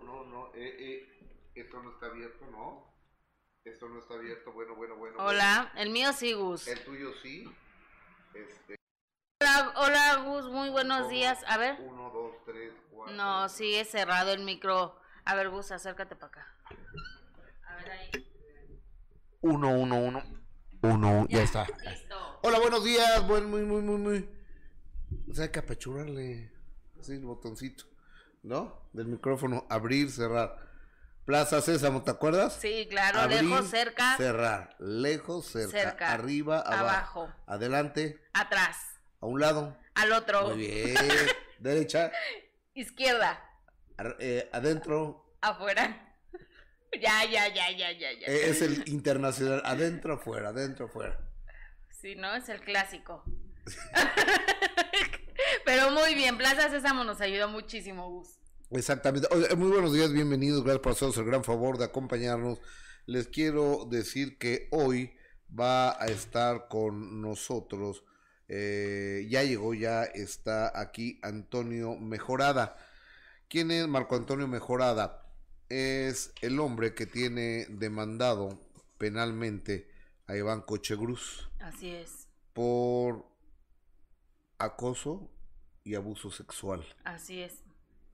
no, no, no. Eh, eh, esto no está abierto, ¿no? Esto no está abierto. Bueno, bueno, bueno. Hola, el mío sí, Gus. El tuyo sí. Este. Hola, hola, Gus, muy buenos días. A ver. Uno, dos, tres, cuatro. No, sigue cerrado el micro. A ver, Gus, acércate para acá. A ver ahí. Uno, uno, uno. Uno, ya, está. Listo. Hola, buenos días. Buen, muy, muy, muy, muy. O sea, hay que apachurarle. Así el botoncito. ¿No? Del micrófono. Abrir, cerrar. Plaza Sésamo, ¿te acuerdas? Sí, claro, Abrir, lejos, cerca, Cerrar. Lejos, cerca. Cerca. Arriba, abajo. abajo, Adelante, atrás, a un lado. al otro, Muy bien. Derecha, izquierda, ar- eh, adentro. afuera. Ya, ya, ya, ya, ya, ya. Eh, es el internacional. Adentro, afuera, adentro, afuera. Sí, ¿no? Es el clásico. Pero muy bien, Plaza Sésamo nos ayudó muchísimo, Gus. Exactamente. Muy buenos días, bienvenidos. Gracias por hacernos el gran favor de acompañarnos. Les quiero decir que hoy va a estar con nosotros. eh, ya llegó, ya está aquí Antonio Mejorada. ¿Quién es Marco Antonio Mejorada? Es el hombre que tiene demandado penalmente a Iván Cochegruz Así es, por acoso y abuso sexual. así es.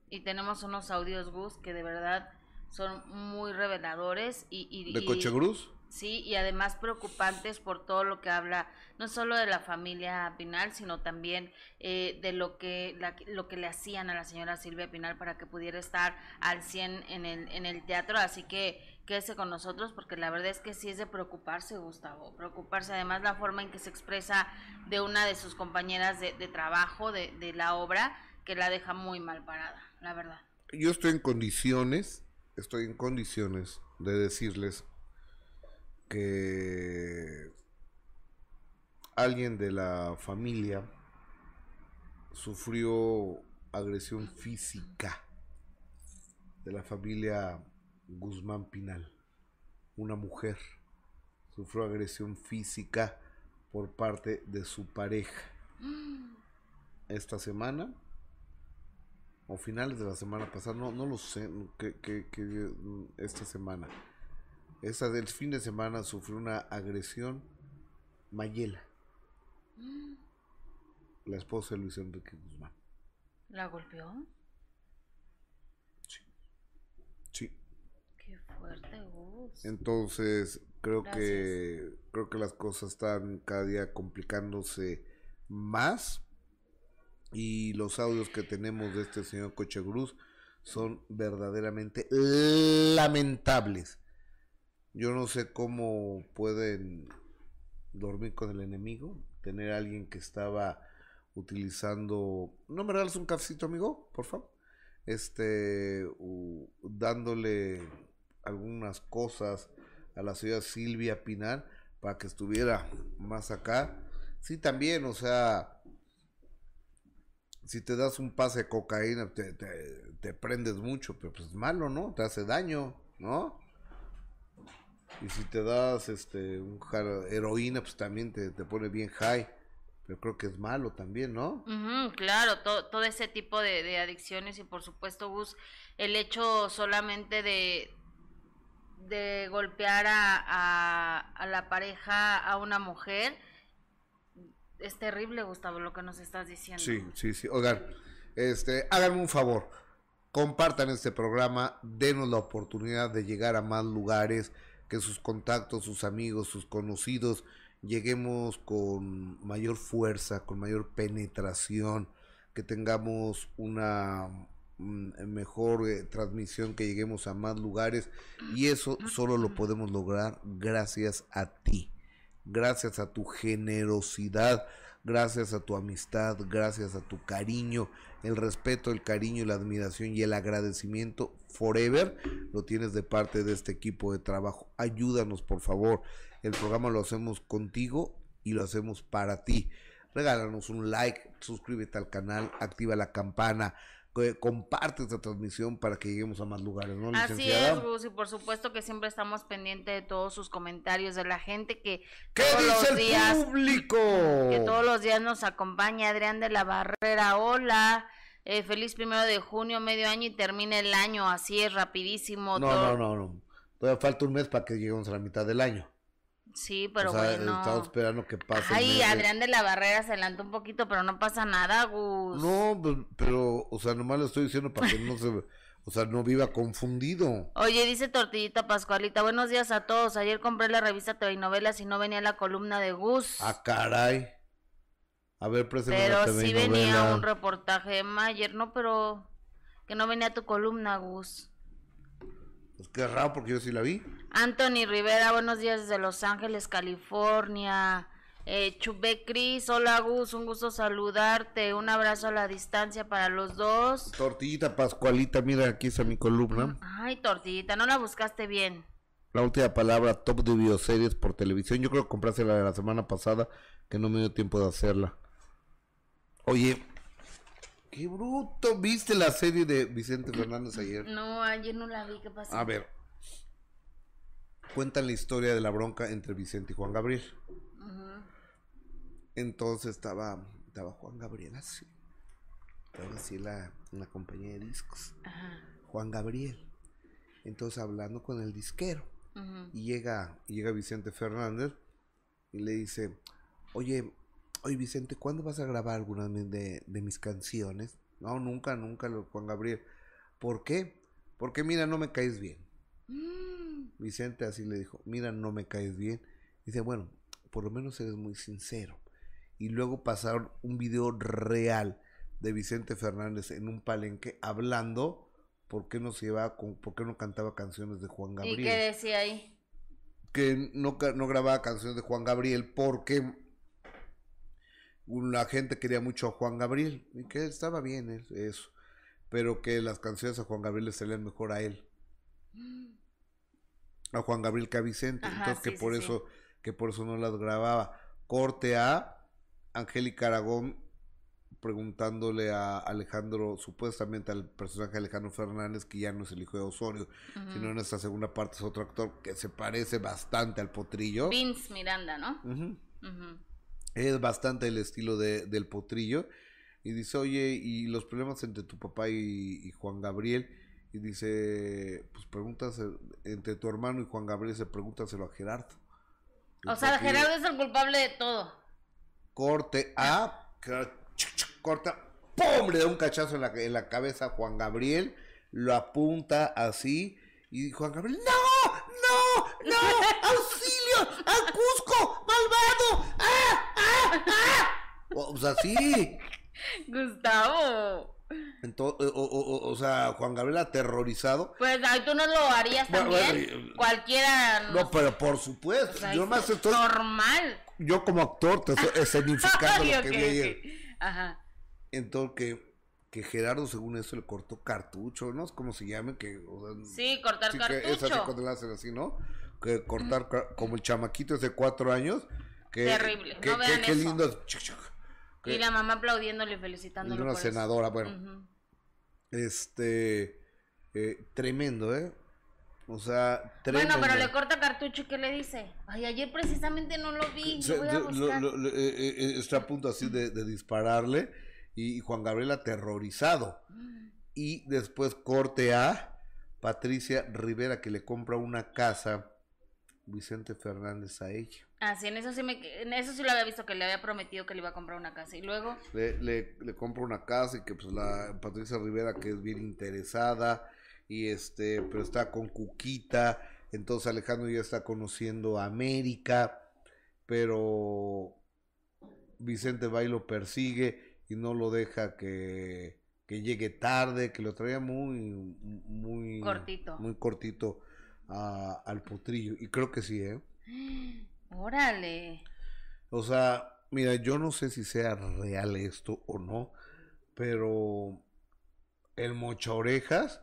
Y tenemos unos audios, Gus, que de verdad son muy reveladores y... y ¿De y- Cochegruz? Sí, y además preocupantes por todo lo que habla, no solo de la familia Pinal, sino también eh, de lo que, la- lo que le hacían a la señora Silvia Pinal para que pudiera estar al 100 en el, en el teatro. Así que quédese con nosotros porque la verdad es que sí es de preocuparse, Gustavo. Preocuparse además la forma en que se expresa de una de sus compañeras de, de trabajo, de, de la obra, que la deja muy mal parada, la verdad. yo estoy en condiciones, estoy en condiciones de decirles que alguien de la familia sufrió agresión física de la familia Guzmán Pinal. Una mujer sufrió agresión física por parte de su pareja esta semana o finales de la semana pasada, no, no lo sé, que, que, que, esta semana. Esta del fin de semana sufrió una agresión Mayela, la esposa de Luis Enrique Guzmán. ¿La golpeó? Sí. Qué fuerte, Gus. Entonces, creo que creo que las cosas están cada día complicándose más y los audios que tenemos de este señor Cochegruz son verdaderamente lamentables. Yo no sé cómo pueden dormir con el enemigo, tener a alguien que estaba utilizando, ¿no me regalas un cafecito, amigo? Por favor. Este, dándole algunas cosas a la señora Silvia Pinal para que estuviera más acá. Sí, también, o sea, si te das un pase de cocaína, te, te, prendes mucho, pero pues es malo, ¿no? Te hace daño, ¿no? Y si te das este un heroína, pues también te, te pone bien high. Pero creo que es malo también, ¿no? Claro, to- todo ese tipo de, adicciones y por supuesto, Gus, el hecho solamente de, de golpear a, a la pareja, a una mujer, es terrible, Gustavo, lo que nos estás diciendo. Sí, sí, sí. Oigan, este, háganme un favor. Compartan este programa, denos la oportunidad de llegar a más lugares, que sus contactos, sus amigos, sus conocidos, lleguemos con mayor fuerza, con mayor penetración, que tengamos una mm, mejor eh, transmisión, que lleguemos a más lugares y eso solo lo podemos lograr gracias a ti, gracias a tu generosidad, gracias a tu amistad, gracias a tu cariño, el respeto, el cariño, la admiración y el agradecimiento forever lo tienes de parte de este equipo de trabajo. Ayúdanos, por favor. El programa lo hacemos contigo y lo hacemos para ti. Regálanos un like, suscríbete al canal, activa la campana, comparte esta transmisión para que lleguemos a más lugares, ¿no, Así es, Gus, y por supuesto que siempre estamos pendientes de todos sus comentarios, de la gente que ¿Qué todos dice los el días público? que todos los días nos acompaña Adrián de la Barrera, hola. eh, feliz primero de junio, medio año y termina el año, así es, rapidísimo. No, no, no, no. Todavía falta un mes para que lleguemos a la mitad del año. Sí, pero o sea, bueno. Estamos esperando que pase. Ay, Adrián de la Barrera se adelantó un poquito, pero no pasa nada, Gus. No, pues, pero, o sea, nomás lo estoy diciendo para que no se, o sea, no viva confundido. Oye, dice Tortillita Pascualita, buenos días a todos. Ayer compré la revista TV Novelas y no venía la columna de Gus. Ah, caray. A ver, preséntame Pero sí venía un reportaje de Mayer, no, pero que no venía tu columna, Gus. Pues qué raro, porque yo sí la vi. Anthony Rivera, buenos días desde Los Ángeles, California. Eh, Chubé Cris, hola Gus, un gusto saludarte, un abrazo a la distancia para los dos. Tortillita Pascualita, mira, aquí está mi columna. Ay, Tortillita, no la buscaste bien. La última palabra, top de bioseries por televisión. Yo creo que compraste la de la semana pasada, que no me dio tiempo de hacerla. Oye, qué bruto. ¿Viste la serie de Vicente Fernández ayer? No, ayer no la vi. ¿Qué pasó? A ver. Cuentan la historia de la bronca entre Vicente y Juan Gabriel. Entonces estaba, estaba Juan Gabriel así. Estaba así la, la compañía de discos. Juan Gabriel. Entonces hablando con el disquero. Y llega, llega Vicente Fernández y le dice, oye, oye Vicente, ¿cuándo vas a grabar alguna de, de mis canciones? No, nunca, nunca, Juan Gabriel. ¿Por qué? Porque mira, no me caes bien. Mm. Vicente así le dijo, mira, no me caes bien. Dice, bueno, por lo menos eres muy sincero. Y luego pasaron un video real de Vicente Fernández en un palenque hablando por qué no se llevaba con, por qué no cantaba canciones de Juan Gabriel. ¿Y qué decía ahí? Que no, no grababa canciones de Juan Gabriel porque la gente quería mucho a Juan Gabriel y que estaba bien eso, pero que las canciones a Juan Gabriel le salían mejor a él. A Juan Gabriel que a Vicente, entonces que por eso que por eso no las grababa. Corte a Angélica Aragón preguntándole a Alejandro, supuestamente al personaje Alejandro Fernández, que ya no es el hijo de Osorio, sino en esta segunda parte es otro actor que se parece bastante al potrillo. Vince Miranda, ¿no? Es bastante el estilo de, del potrillo. Y dice, oye, ¿y los problemas entre tu papá y, Juan Gabriel? Y dice, pues pregúntase, entre tu hermano y Juan Gabriel, se pregúntaselo a Gerardo. O sea, Gerardo es el culpable de todo. Corte a, corta, ¡pum! Le da un cachazo en la, en la cabeza a Juan Gabriel, lo apunta así, y Juan Gabriel, ¡no! ¡No! ¡No! ¡Auxilio! ¡Al Cusco! ¡Malvado! ¡Ah! ¡Ah! ¡Ah! O, sea, sí. Gustavo. Entonces, o, sea, Juan Gabriel aterrorizado. Pues ay, tú no lo harías también. Cualquiera. No, pero por supuesto. yo más estoy. Normal. Yo como actor te estoy escenificando lo que vi ayer. Ajá. Entonces que que Gerardo según eso le cortó cartucho, ¿no? Es como se llame, que... sí, cortar cartucho. es así cuando le hacen así, ¿no? Que cortar, como el chamaquito de cuatro años. Que, Terrible, no vean qué lindo. Y la mamá aplaudiéndole y felicitándole. Y una senadora, bueno. Este... Eh, tremendo, ¿eh? O sea, tremendo. Bueno, pero le corta cartucho y ¿qué le dice? Ay, ayer precisamente no lo vi. Voy a buscar. Eh, eh, está a punto así de, de dispararle y Juan Gabriel aterrorizado. Y después corte a Patricia Rivera que le compra una casa Vicente Fernández a ella. Ah, sí, en eso sí, me, en eso sí lo había visto que le había prometido que le iba a comprar una casa y luego... Le, le, le compra una casa y que pues la Patricia Rivera que es bien interesada y este, pero está con Cuquita, entonces Alejandro ya está conociendo a América, pero Vicente va y lo persigue y no lo deja que, que llegue tarde, que lo traía muy, muy cortito, muy cortito a, al potrillo. Y creo que sí, ¿eh? Órale. O sea, mira, yo no sé si sea real esto o no, pero el mocha orejas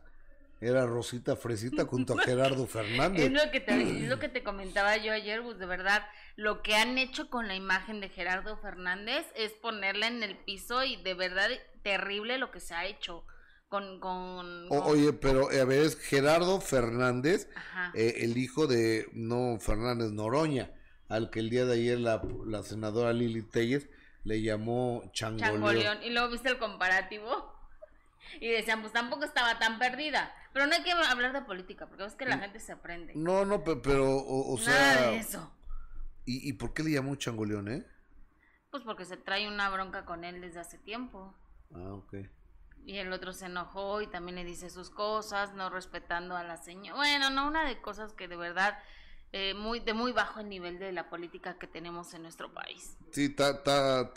era Rosita Fresita junto a Gerardo Fernández. Es lo que te, es lo que te comentaba yo ayer, pues de verdad lo que han hecho con la imagen de Gerardo Fernández es ponerla en el piso y de verdad terrible lo que se ha hecho. Con, con, oye, pero a ver, es Gerardo Fernández, eh, el hijo de, no, Fernández Noroña, al que el día de ayer la, la senadora Lili Telles le llamó Changoleón. ¿Y luego viste el comparativo? y decían, pues tampoco estaba tan perdida. Pero no hay que hablar de política, porque es que la gente se aprende. No, no, pero, o, o Nada sea... de eso. ¿y, ¿Y por qué le llamó changoleón, eh? Pues porque se trae una bronca con él desde hace tiempo. Ah, ok. Y el otro se enojó y también le dice sus cosas, no respetando a la señora. Bueno, no, una de cosas que de verdad, eh, muy de muy bajo el nivel de la política que tenemos en nuestro país. Sí, está,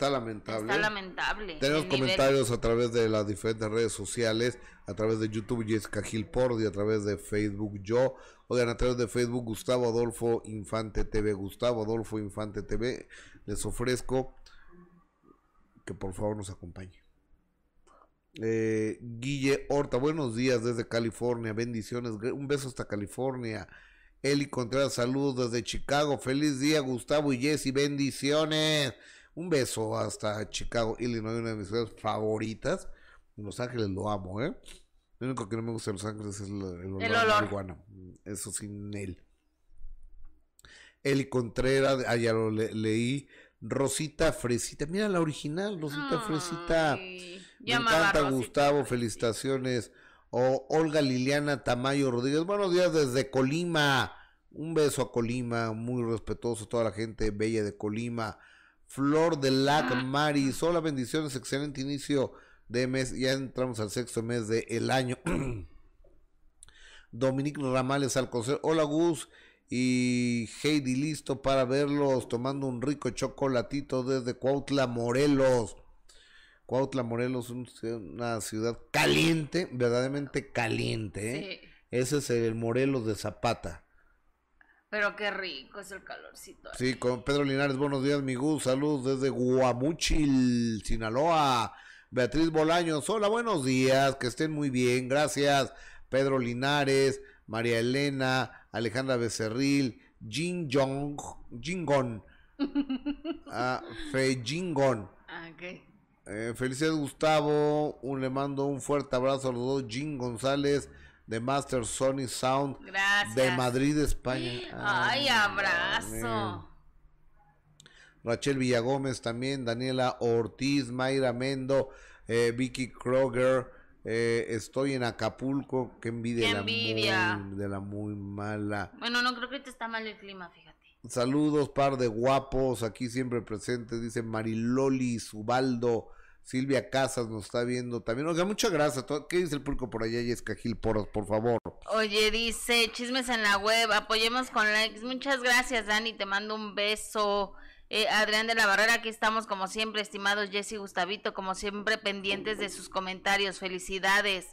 lamentable. Está lamentable. Tenemos nivel- comentarios a través de las diferentes redes sociales, a través de YouTube Jessica Gil Pordi, a través de Facebook yo, oigan, a través de Facebook Gustavo Adolfo Infante TV, Gustavo Adolfo Infante TV, les ofrezco que por favor nos acompañe. Eh, Guille Horta, buenos días desde California, bendiciones, un beso hasta California. Eli Contreras, saludos desde Chicago, feliz día Gustavo y Jessy, bendiciones. Un beso hasta Chicago, Illinois, una de mis ciudades favoritas. En Los Ángeles lo amo, ¿eh? Lo único que no me gusta de Los Ángeles es el, el olor, El olor. marihuana. Eso sin él. Eli Contreras, ah, ya lo le- leí. Rosita Fresita, mira la original, Rosita Fresita. Me encanta Rosita Gustavo, felicitaciones. O Olga Liliana Tamayo Rodríguez, buenos días desde Colima. Un beso a Colima, muy respetuoso a toda la gente bella de Colima. Flor de Lac Maris, hola, bendiciones, excelente inicio de mes. Ya entramos al sexto mes del el año. Dominique Ramales al concert. Hola Gus y Heidi, listo para verlos tomando un rico chocolatito desde Cuautla, Morelos. Cuautla, Morelos, un- una ciudad caliente, verdaderamente caliente. ¿eh? Sí, Ese es el Morelos de Zapata. pero qué rico es el calorcito. Sí, con Pedro Linares, buenos días, mi Gus. Saludos desde Guamuchil, Sinaloa. Beatriz Bolaños, hola, buenos días, que estén muy bien, gracias. Pedro Linares, María Elena, Alejandra Becerril, Jin Jong, Jingon, ah, Fe Jingon. Ah. Eh, felicidades Gustavo, un, le mando un fuerte abrazo a los dos, Jin González de Master Sony Sound Gracias. de Madrid, España. Ay, Ah, abrazo. Rachel Villagómez también, Daniela Ortiz, Mayra Mendo, eh, Vicky Kroger, eh, estoy en Acapulco, que envidia, Qué la envidia. muy- de la muy mala. Bueno, no creo que ahorita está mal el clima, fíjate. Saludos, par de guapos, aquí siempre presentes, dice Mariloli Subaldo, Silvia Casas nos está viendo también. Oiga, muchas gracias. ¿Qué dice el público por allá? Jessica Gil, por, por favor. Oye, dice, chismes en la web, apoyemos con likes. Muchas gracias, Dani, te mando un beso. Eh, Adrián de la Barrera, aquí estamos como siempre, estimados Jesse y Gustavito, como siempre pendientes de sus comentarios. Felicidades.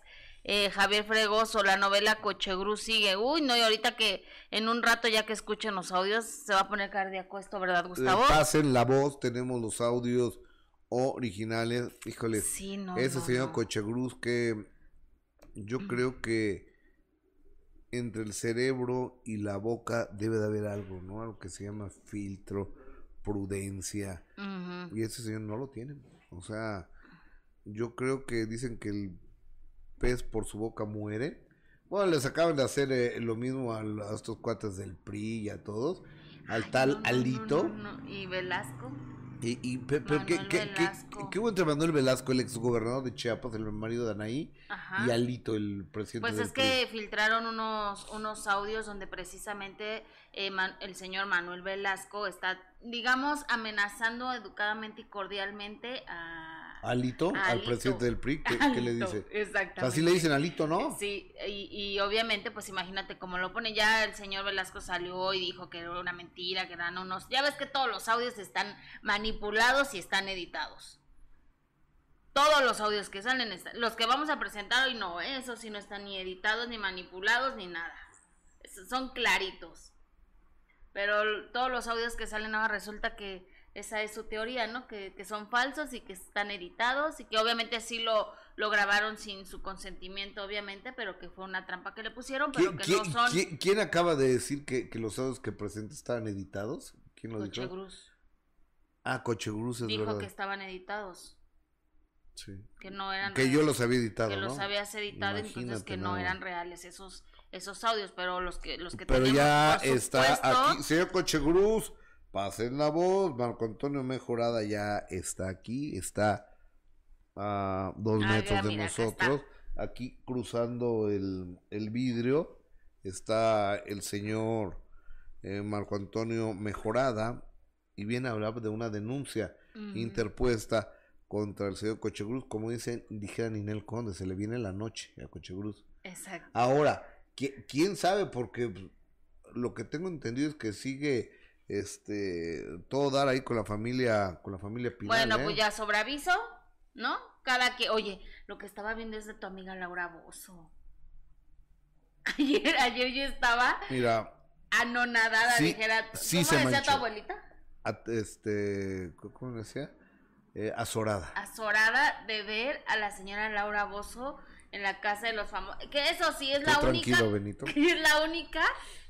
Eh, Javier Fregoso, la novela Cochegru sigue. Uy, no, y ahorita que en un rato ya que escuchen los audios, se va a poner cardíaco esto, ¿verdad, Gustavo? Eh, pasen la voz, tenemos los audios originales. Híjole, Sí, no. ese no, señor no. Cochegruz que yo creo que entre el cerebro y la boca debe de haber algo, ¿no? Algo que se llama filtro, prudencia. Y ese señor no lo tiene. O sea, yo creo que dicen que el pez por su boca muere. Bueno, les acaban de hacer eh, lo mismo a, a estos cuates del PRI y a todos. Al Ay, tal Alito. ¿Y Velasco? Y, y pe- pero ¿qué, qué, qué, qué hubo entre Manuel Velasco, el exgobernador de Chiapas, el marido de Anaí, Ajá. y Alito, el presidente Pues del es que filtraron unos, unos audios donde precisamente eh, Man- el señor Manuel Velasco está, digamos, amenazando educadamente y cordialmente a... Alito, al presidente del PRI, ¿qué, qué le dice? Exactamente. Así le dicen Alito, ¿no? Sí, y, y obviamente, pues imagínate cómo lo pone. Ya el señor Velasco salió y dijo que era una mentira, que eran unos. Ya ves que todos los audios están manipulados y están editados. Todos los audios que salen, los que vamos a presentar hoy no, ¿eh? esos sí no están ni editados, ni manipulados, ni nada. Son claritos. Pero todos los audios que salen ahora resulta que esa es su teoría, ¿no? Que, que son falsos y que están editados y que obviamente sí lo, lo grabaron sin su consentimiento, obviamente, pero que fue una trampa que le pusieron, pero ¿Quién, que no son quién- quién acaba de decir que, que los audios que presenta estaban editados? ¿Quién lo dijo? Cochegruz. Ah, Cochegruz es Dijo verdad. que estaban editados, Sí. que no eran Que yo los había editado, que ¿no? los habías editado, entonces que no nada. eran reales esos esos audios, pero los que los que Pero tenemos, ya está supuesto, aquí. Señor Cochegruz, pasen la voz. Marco Antonio Mejorada ya está aquí. Está a dos Ah, metros de mira, nosotros. Aquí cruzando el, el vidrio está el señor eh, Marco Antonio Mejorada y viene a hablar de una denuncia interpuesta contra el señor Cochegruz. Como dicen, dijera Ninel Conde, se le viene la noche a Cochegruz. Exacto. Ahora, ¿qui- ¿quién sabe? Porque pues, lo que tengo entendido es que sigue este todo dar ahí con la familia con la familia Pinal. Bueno, ¿eh? pues ya sobre aviso, ¿no? Cada que, oye, lo que estaba viendo es de tu amiga Laura Bozo. Ayer, ayer yo estaba Mira, anonadada, Sí, dijera, sí ¿cómo se decía tu abuelita? a- este, ¿cómo decía? Eh, azorada. Azorada de ver a la señora Laura Bozo en la casa de los famosos. Que eso sí es la tranquilo, única, Benito. que es la única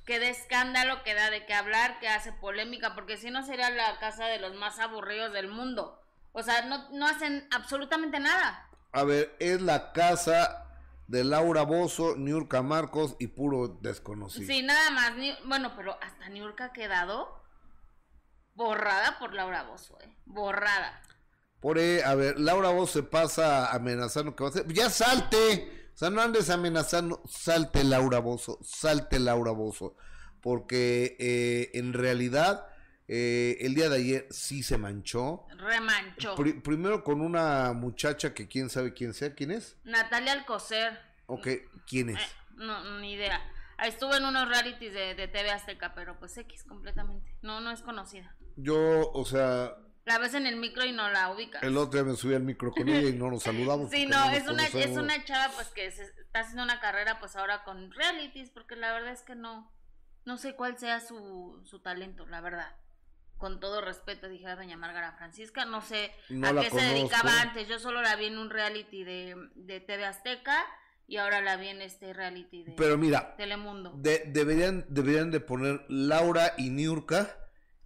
que da escándalo, que da de qué hablar, que hace polémica, porque si no sería la casa de los más aburridos del mundo. O sea, no, no hacen absolutamente nada. A ver, es la casa de Laura Bozo, Niurka Marcos y puro desconocido. Sí, nada más. ni- bueno, pero hasta Niurka ha quedado borrada por Laura Bozo, ¿eh? Borrada. Por ahí, a ver, Laura Bozo se pasa amenazando que va a hacer. ¡Ya salte! Sea, no andes amenazando. Salte, Laura Bozo. Salte, Laura Bozo. Porque eh, en realidad, eh, el día de ayer sí se manchó. Remanchó. Pri- primero con una muchacha que quién sabe quién sea. ¿Quién es? Natalia Alcocer. Ok, ¿quién es? Eh, no, ni idea. Estuvo en unos realities de, de TV Azteca, pero pues X completamente. No, no es conocida. Yo, o sea, La ves en el micro y no la ubicas. el otro día me subí al micro con ella y no nos saludamos. Sí, no, es una, es una chava pues que se- está haciendo una carrera pues ahora con realities, porque la verdad es que no, no sé cuál sea su, su talento, la verdad. Con todo respeto, dije a doña Márgara Francisca, no sé No a qué se dedicaba antes, yo solo la vi en un reality de, de TV Azteca y ahora la vi en este reality de Pero mira, Telemundo, de- deberían, deberían de poner Laura y Niurka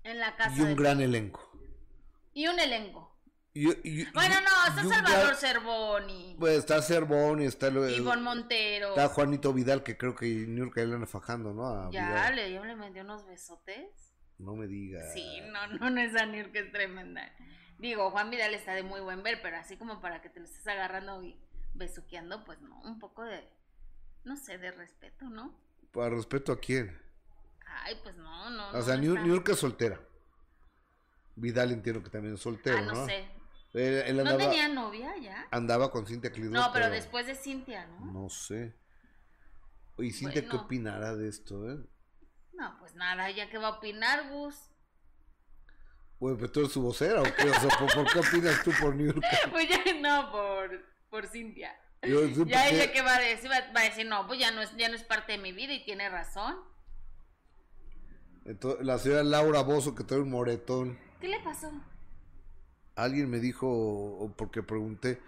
en la casa y un gran elenco. Y un elenco. Y- y- Bueno, no, está Salvador Cervoni, Pues está Cervón y está, el- Ivonne Montero. está Juanito Vidal, que creo que Niurka ya le anda fajando, ¿no? A Ya Vidal. le, ya le metió unos besotes. No me digas. Sí, no, no, no es Anir que es tremenda. Digo, Juan Vidal está de muy buen ver, pero así como para que te lo estés agarrando y besuqueando, pues no, un poco de, no sé, de respeto, ¿no? ¿Para respeto a quién? Ay, pues no, no. O sea, no Niur- está- Niurka es soltera. Vidal entiendo que también es soltero, Ah, no, ¿no? sé. Él, él ¿No andaba, tenía novia ya? andaba con Cintia Clitbo, No, pero después de Cintia, ¿no? No sé. Oye, Cintia, ¿qué Bueno. opinará de esto, eh? No, pues nada, ya que va a opinar, Gus. Bueno, pero tú eres su vocera, ¿o qué? O sea, ¿por, por qué opinas tú por Niurka? Pues ya no, por, por Cintia. Yo Ya ella que va a decir, va, va a decir, no, pues ya no es, ya no es parte de mi vida y tiene razón. Entonces, la señora Laura Bozo que trae un moretón. ¿Qué le pasó? Alguien me dijo, o porque pregunté,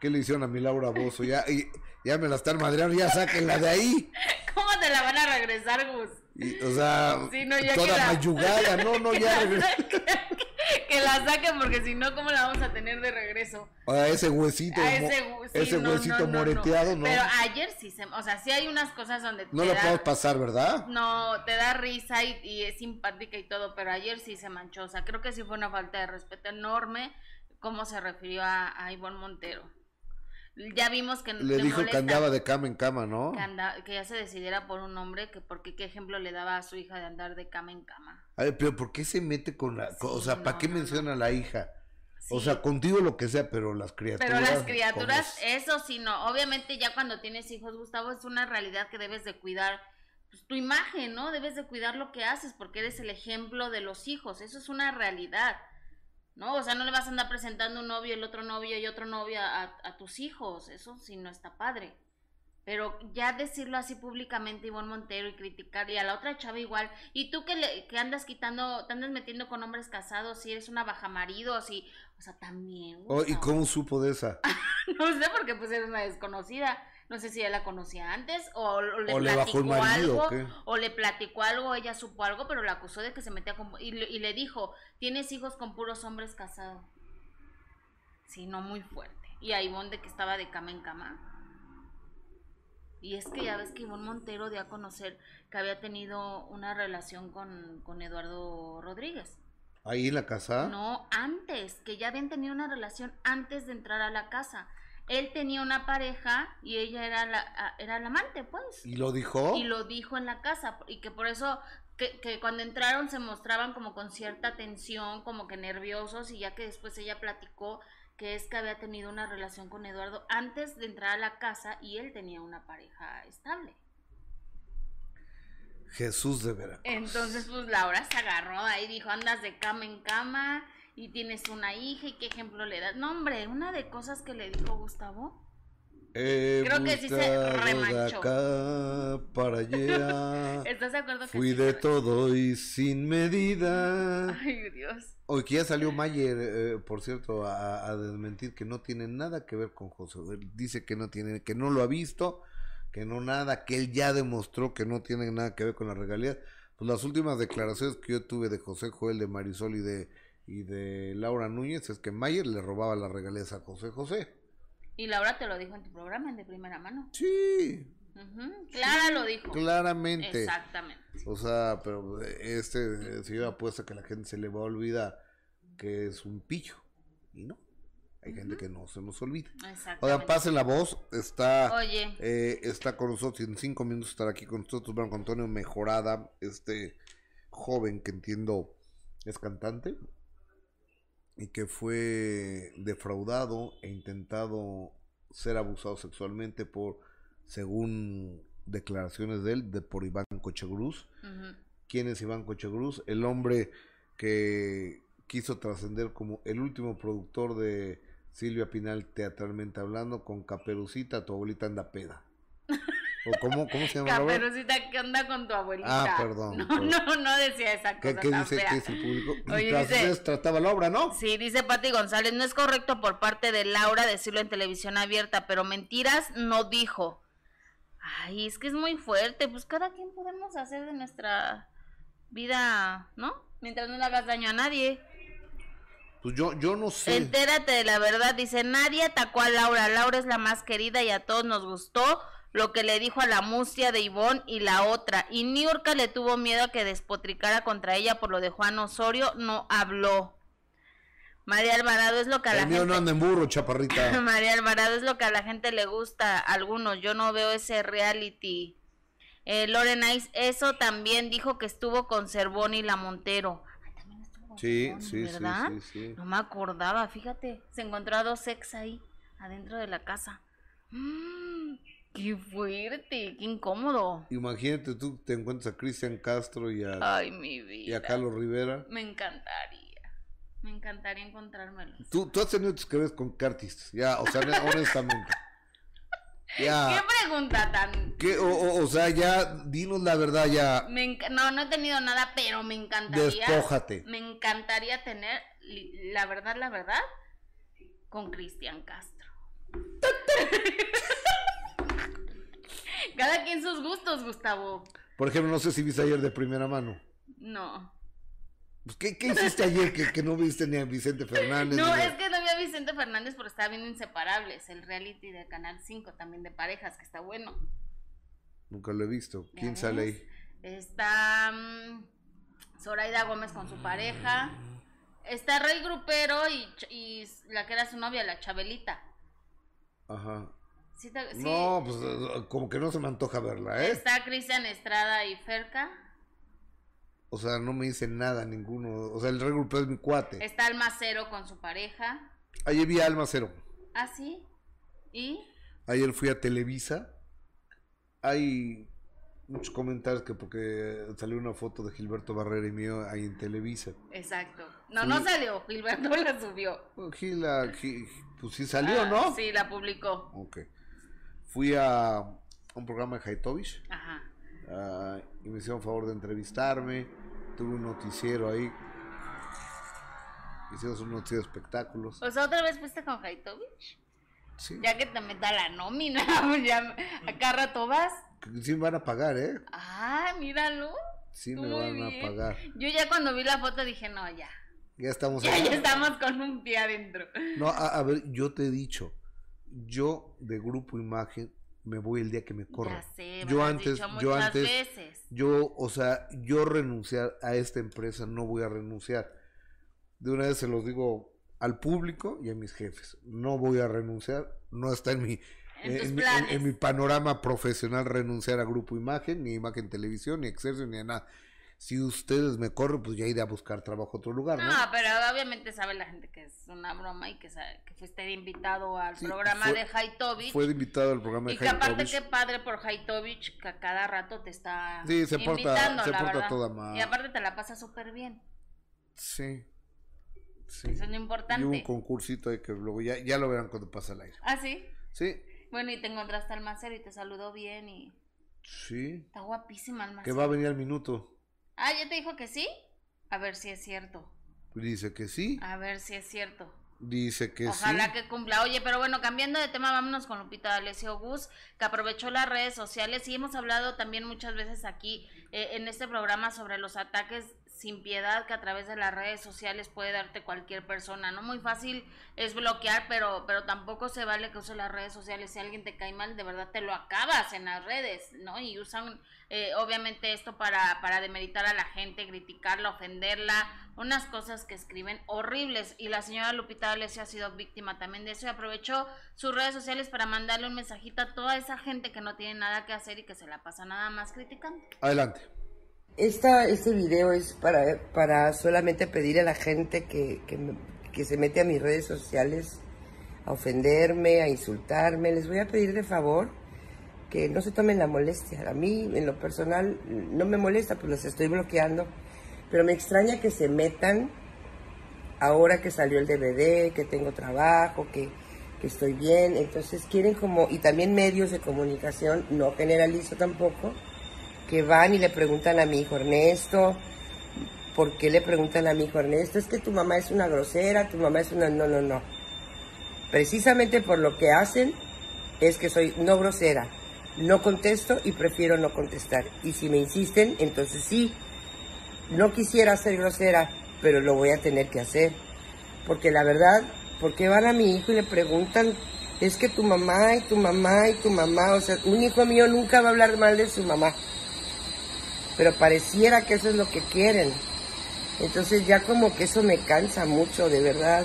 ¿qué le hicieron a mi Laura Bozo? Ya, y- ya me la están madreando, ya sáquenla de ahí. ¿Cómo te la van a regresar, Gus? Y, o sea, Sí, no, ya toda la- mayugada, no, no, ya. Que la saquen porque si no, ¿cómo la vamos a tener de regreso? A ese huesito, A ese, hu- sí, ese no, huesito no, no, no. moreteado, no. Pero ayer sí se, o sea, sí hay unas cosas donde No lo da- puedes pasar, ¿verdad? no, te da risa y, y es simpática y todo, pero ayer sí se manchó, o sea, creo que sí fue una falta de respeto enorme cómo se refirió a, a Ivonne Montero. Ya vimos que Le dijo que andaba de cama en cama, ¿no? que, anda- que ya se decidiera por un hombre, que porque qué ejemplo le daba a su hija de andar de cama en cama. A ver, pero ¿por qué se mete con la... con- o Sí, sea, ¿para qué no, menciona a la hija? O Sí. sea, contigo lo que sea, pero las criaturas... Pero las criaturas, eso sí, no. Obviamente ya cuando tienes hijos, Gustavo, es una realidad que debes de cuidar pues, tu imagen, ¿no? Debes de cuidar lo que haces porque eres el ejemplo de los hijos. Eso es una realidad, ¿no? O sea, no le vas a andar presentando un novio, el otro novio y otro novio a, a tus hijos. Eso sí no está padre. Pero ya decirlo así públicamente, Ivonne Montero, y criticar, y a la otra chava igual, y tú que, le, que andas quitando, te andas metiendo con hombres casados, si eres una baja marido, si, o sea, también. Oh, ¿Y cómo supo de esa? No sé, porque pues era una desconocida. No sé si ella la conocía antes o, o le ¿O le bajó platicó el marido algo. o le platicó algo, ella supo algo, pero la acusó de que se metía con... Y le, y le dijo, tienes hijos con puros hombres casados. Sí, no muy fuerte. Y a Ivonne de que estaba de cama en cama. Y es que ya ves que Ivonne Montero dio a conocer que había tenido una relación con, con Eduardo Rodríguez. ¿Ahí en la casa? No, antes, que ya habían tenido una relación antes de entrar a la casa. Él tenía una pareja y ella era la, era la amante, pues. ¿Y lo dijo? Y lo dijo en la casa. Y que por eso, que, que cuando entraron se mostraban como con cierta tensión, como que nerviosos, y ya que después ella platicó que es que había tenido una relación con Eduardo antes de entrar a la casa y él tenía una pareja estable. Jesús de Veracruz. Entonces, pues Laura se agarró ahí, dijo, andas de cama en cama y tienes una hija y qué ejemplo le das. No, hombre, una de cosas que le dijo Gustavo. Creo que sí se remanchó. acá para allá. ¿Estás de acuerdo? Que Fui de todo y sin medida. Ay, Dios. Hoy que ya salió Mayer, eh, por cierto, a, a, desmentir que no tiene nada que ver con José. Dice que no tiene, que no lo ha visto que no nada, que él ya demostró que no tiene nada que ver con la regalía. Pues las últimas declaraciones que yo tuve de José Joel, de Marisol y de, y de Laura Núñez es que Mayer le robaba las regalías a José José. Y Laura te lo dijo en tu programa, de primera mano. Sí. Clara lo dijo. Claramente. Exactamente. O sea, pero este señor apuesta que la gente se le va a olvidar que es un pillo. Y no. Hay gente que no se nos olvida. Oigan, pasen la voz. Está, eh, está con nosotros en cinco minutos estar aquí con nosotros. Branco Antonio Mejorada, este joven que entiendo es cantante y que fue defraudado e intentado ser abusado sexualmente por, según declaraciones de él, de por Iván Cochegruz. ¿Quién es Iván Cochegruz? El hombre que quiso trascender como el último productor de Silvia Pinal teatralmente hablando con Caperucita, tu abuelita anda peda. ¿O cómo, cómo se llama? Caperucita, ¿qué onda con tu abuelita? Ah, perdón. No, no, no decía esa cosa. ¿Qué, dice, ¿qué dice el público? Oye, dice, trataba la obra, ¿no? Sí, dice Pati González, no es correcto por parte de Laura decirlo en televisión abierta, pero mentiras no dijo. Ay, es que es muy fuerte, pues cada quien podemos hacer de nuestra vida, ¿no? Mientras no le hagas daño a nadie. Pues yo, yo no sé. Entérate de la verdad, dice, nadie atacó a Laura, Laura es la más querida y a todos nos gustó lo que le dijo a la mustia de Ivonne y la otra. Y Niurka le tuvo miedo a que despotricara contra ella por lo de Juan Osorio, no habló. María Alvarado es lo que a la gente... no anda en burro, chaparrita. María Alvarado es lo que a la gente le gusta, a algunos, yo no veo ese reality. Eh, Loren eso también dijo que estuvo con Cervoni y la Montero. Sí, sí, sí, sí, No me acordaba, fíjate. Se encontró dos ex ahí, adentro de la casa. Mm, ¡Qué fuerte! ¡Qué incómodo! Imagínate, tú te encuentras a Cristian Castro y a, Ay, mi vida. y a Carlos Rivera. Me encantaría. Me encantaría encontrármelos. Tú, tú has tenido tus que con cartistas, ya, o sea, honestamente. ¿Qué pregunta tan...? ¿Qué? O, sea, ya, dinos la verdad ya. no, no he tenido nada, pero me encantaría... Despójate. Me encantaría tener, la verdad, la verdad, con Cristian Castro. Cada quien sus gustos, Gustavo. Por ejemplo, no sé si viste ayer de primera mano. No. Pues, ¿qué, ¿qué, hiciste ayer que, no viste ni a Vicente Fernández? No, es que no vi a Vicente Fernández porque estaba viendo Inseparables, el reality de Canal 5 también de parejas, que está bueno. Nunca lo he visto. ¿Quién sale ahí? Está um, Zoraida Gómez con su pareja. Está Rey Grupero y, la que era su novia, la Chabelita. Ajá. No, pues eh, como que no se me antoja verla, ¿eh? Está Cristian Estrada y Ferca. O sea, no me dice nada ninguno. O sea, el regrupo es mi cuate. Está Almacero con su pareja. Ayer vi a Almacero. ¿Ah, sí? ¿Y? Ayer fui a Televisa. Hay muchos comentarios que porque salió una foto de Gilberto Barrera y mío ahí en Televisa. Exacto. No, no salió. Gilberto la subió. Gil, pues sí salió, ah, ¿no? Sí, la publicó. Ok. Fui a un programa de Haitovich. Ajá. Ah, y me hicieron favor de entrevistarme tuve un noticiero ahí. Hicimos un noticiero de espectáculos. O sea, otra vez fuiste con Haitovich. Sí. Ya que te meta la nómina, ya acá rato vas. Sí me van a pagar, ¿eh? Ah, míralo. Sí me van a pagar. Yo ya cuando vi la foto dije, no, ya. Ya estamos. Ya, ya estamos con un pie adentro. No, a, ver, yo te he dicho, yo de Grupo Imagen me voy el día que me corra. yo antes, yo antes, yo, o sea, yo renunciar a esta empresa no voy a renunciar. de una vez se los digo al público y a mis jefes. No voy a renunciar, no está en mi, en, mi panorama profesional renunciar a Grupo Imagen, ni Imagen Televisión, ni Excelsior, ni a nada si ustedes me corren, pues ya iré a buscar trabajo a otro lugar, ¿no? No, pero obviamente sabe la gente que es una broma y que, que fuiste invitado al programa de Haitovich. Fue invitado al programa de Haitovich. Y que aparte qué padre por Haitovich que a cada rato te está sí, se invitando, porta, se porta toda mal. Y aparte te la pasa súper bien. Sí. Sí. Eso es lo importante. Y un concursito ahí que luego ya, ya lo verán cuando pasa el aire. ¿Ah, sí? Sí. Bueno, y te encontraste al Macero y te saludó bien y... Sí. Está guapísima el Que va a venir al minuto. Ah, ¿ya te dijo que sí? A ver si es cierto. Dice que sí. A ver si es cierto. Dice que sí. Ojalá que cumpla. Oye, pero bueno, cambiando de tema, vámonos con Lupita Alessio Gus, que aprovechó las redes sociales y hemos hablado también muchas veces aquí eh, en este programa sobre los ataques sin piedad que a través de las redes sociales puede darte cualquier persona, ¿no? Muy fácil es bloquear, pero, pero tampoco se vale que use las redes sociales. Si alguien te cae mal, de verdad te lo acabas en las redes, ¿no? Y usan eh, obviamente esto para, para demeritar a la gente, criticarla, ofenderla, unas cosas que escriben horribles. Y la señora Lupita D'Alessio ha sido víctima también de eso y aprovechó sus redes sociales para mandarle un mensajito a toda esa gente que no tiene nada que hacer y que se la pasa nada más criticando. Adelante. Esta, este video es para, para solamente pedir a la gente que, se mete a mis redes sociales a ofenderme, a insultarme. Les voy a pedir de favor que no se tomen la molestia. A mí, en lo personal, no me molesta, pues los estoy bloqueando. Pero me extraña que se metan ahora que salió el DVD, que tengo trabajo, que, que estoy bien. Entonces quieren como, y también medios de comunicación, no generalizo tampoco, que van y le preguntan a mi hijo Ernesto, ¿por qué le preguntan a mi hijo Ernesto? Es que tu mamá es una grosera, tu mamá es una... No, no, no. Precisamente por lo que hacen es que soy no grosera. No contesto y prefiero no contestar. Y si me insisten, entonces sí. No quisiera ser grosera, pero lo voy a tener que hacer. Porque la verdad, ¿por qué van a mi hijo y le preguntan? Es que tu mamá y tu mamá y tu mamá, o sea, un hijo mío nunca va a hablar mal de su mamá pero pareciera que eso es lo que quieren. Entonces ya como que eso me cansa mucho, de verdad.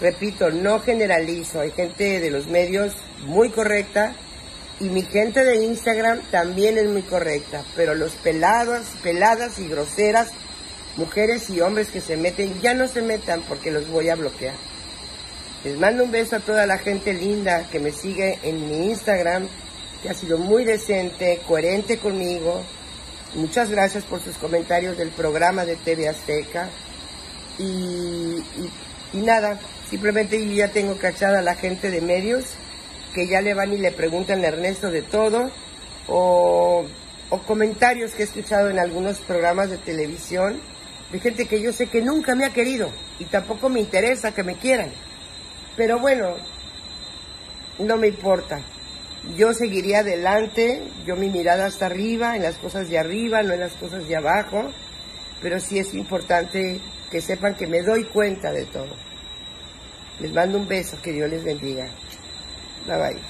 Repito, no generalizo, hay gente de los medios muy correcta y mi gente de Instagram también es muy correcta, pero los pelados, peladas y groseras, mujeres y hombres que se meten, ya no se metan porque los voy a bloquear. Les mando un beso a toda la gente linda que me sigue en mi Instagram, que ha sido muy decente, coherente conmigo, Muchas gracias por sus comentarios del programa de TV Azteca. Y, nada, simplemente ya tengo cachada a la gente de medios que ya le van y le preguntan a Ernesto de todo. O, o comentarios que he escuchado en algunos programas de televisión de gente que yo sé que nunca me ha querido y tampoco me interesa que me quieran. Pero bueno, no me importa yo seguiría adelante, yo mi mirada está arriba, en las cosas de arriba, no en las cosas de abajo, pero sí es importante que sepan que me doy cuenta de todo. Les mando un beso, que Dios les bendiga. Bye bye.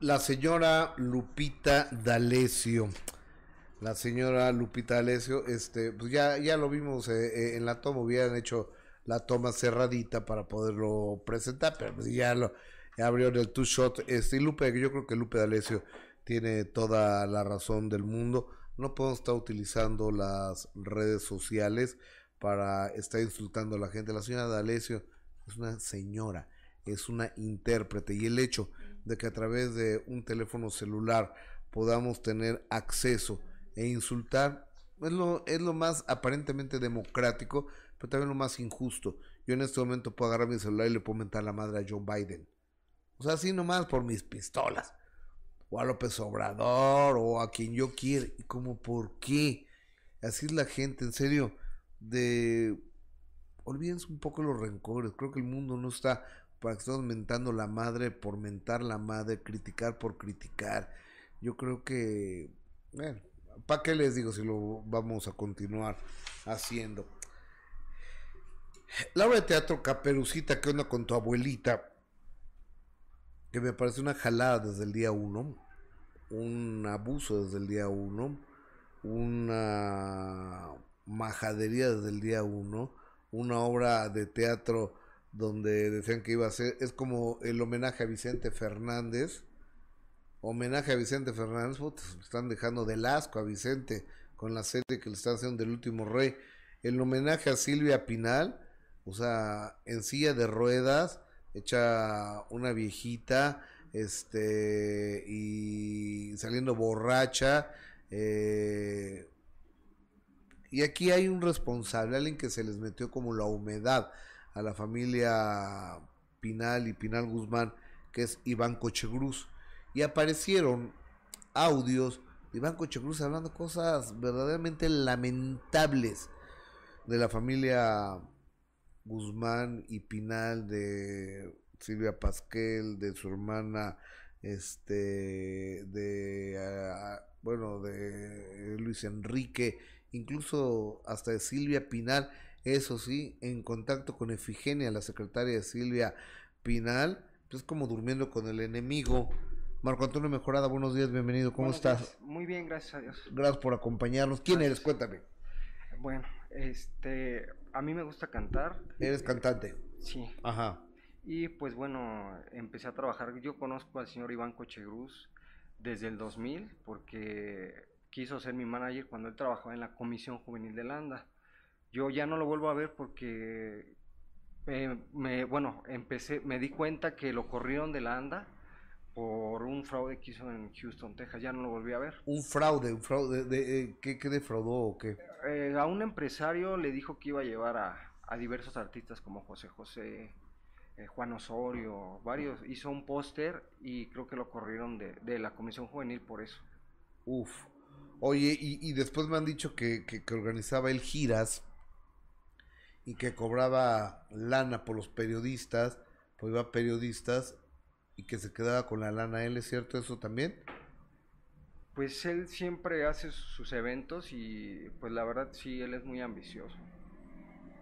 La señora Lupita D'Alessio. La señora Lupita D'Alessio, este, pues ya, ya lo vimos eh, eh, en la toma, hubieran hecho la toma cerradita para poderlo presentar, pero pues ya lo, abrió el two shot. Este, Lupe, yo creo que Lupe D'Alessio tiene toda la razón del mundo. No podemos estar utilizando las redes sociales para estar insultando a la gente. La señora D'Alessio es una señora, es una intérprete y el hecho de que a través de un teléfono celular podamos tener acceso e insultar es lo, es lo más aparentemente democrático, pero también lo más injusto. Yo en este momento puedo agarrar mi celular y le puedo mentar la madre a Joe Biden. O sea, así nomás por mis pistolas. O a López Obrador, o a quien yo quiera. Y como, ¿por qué? Así es la gente, en serio. De. Olvídense un poco los rencores. Creo que el mundo no está para que estemos mentando la madre por mentar la madre, criticar por criticar. Yo creo que. Bueno, ¿para qué les digo si lo vamos a continuar haciendo? La obra de teatro Caperucita, ¿qué onda con tu abuelita? Que me parece una jalada desde el día uno, un abuso desde el día uno, una majadería desde el día uno, una obra de teatro donde decían que iba a ser, es como el homenaje a Vicente Fernández, homenaje a Vicente Fernández, están dejando del asco a Vicente con la serie que le están haciendo del último rey, el homenaje a Silvia Pinal, o sea, en silla de ruedas, hecha una viejita, este, y saliendo borracha, eh, y aquí hay un responsable, alguien que se les metió como la humedad a la familia Pinal y Pinal Guzmán, que es Iván Cochegruz. Y aparecieron audios de Iván Cochegruz hablando cosas verdaderamente lamentables de la familia Guzmán y Pinal, de Silvia Pasquel, de su hermana, este, de, ah, bueno, de Luis Enrique, incluso hasta de Silvia Pinal, eso sí, en contacto con Efigenia, la secretaria de Silvia Pinal, pues como durmiendo con el enemigo. Marco Antonio Mejorada, buenos días, bienvenido, ¿cómo estás? Muy bien, gracias a Dios. Gracias por acompañarnos. ¿Quién eres? Cuéntame. Bueno, este, a mí me gusta cantar. ¿Eres cantante? Sí. Ajá. Y pues bueno, empecé a trabajar. Yo conozco al señor Iván Cochegruz desde el 2000 porque quiso ser mi manager cuando él trabajaba en la Comisión Juvenil de Landa. Yo ya no lo vuelvo a ver porque eh, me, bueno, empecé, me di cuenta que lo corrieron de Landa por un fraude que hizo en Houston, Texas. Ya no lo volví a ver. Un fraude, un fraude, de, eh, ¿qué, defraudó o qué? Eh, a un empresario le dijo que iba a llevar a, a diversos artistas como José José, Juan Osorio, varios. Hizo un póster y creo que lo corrieron de, de la Comisión Juvenil por eso. Uf. Oye, y, después me han dicho que, que, organizaba el giras y que cobraba lana por los periodistas, pues iba periodistas y que se quedaba con la lana. ¿Él es cierto eso también? Pues él siempre hace sus eventos y pues la verdad sí, él es muy ambicioso.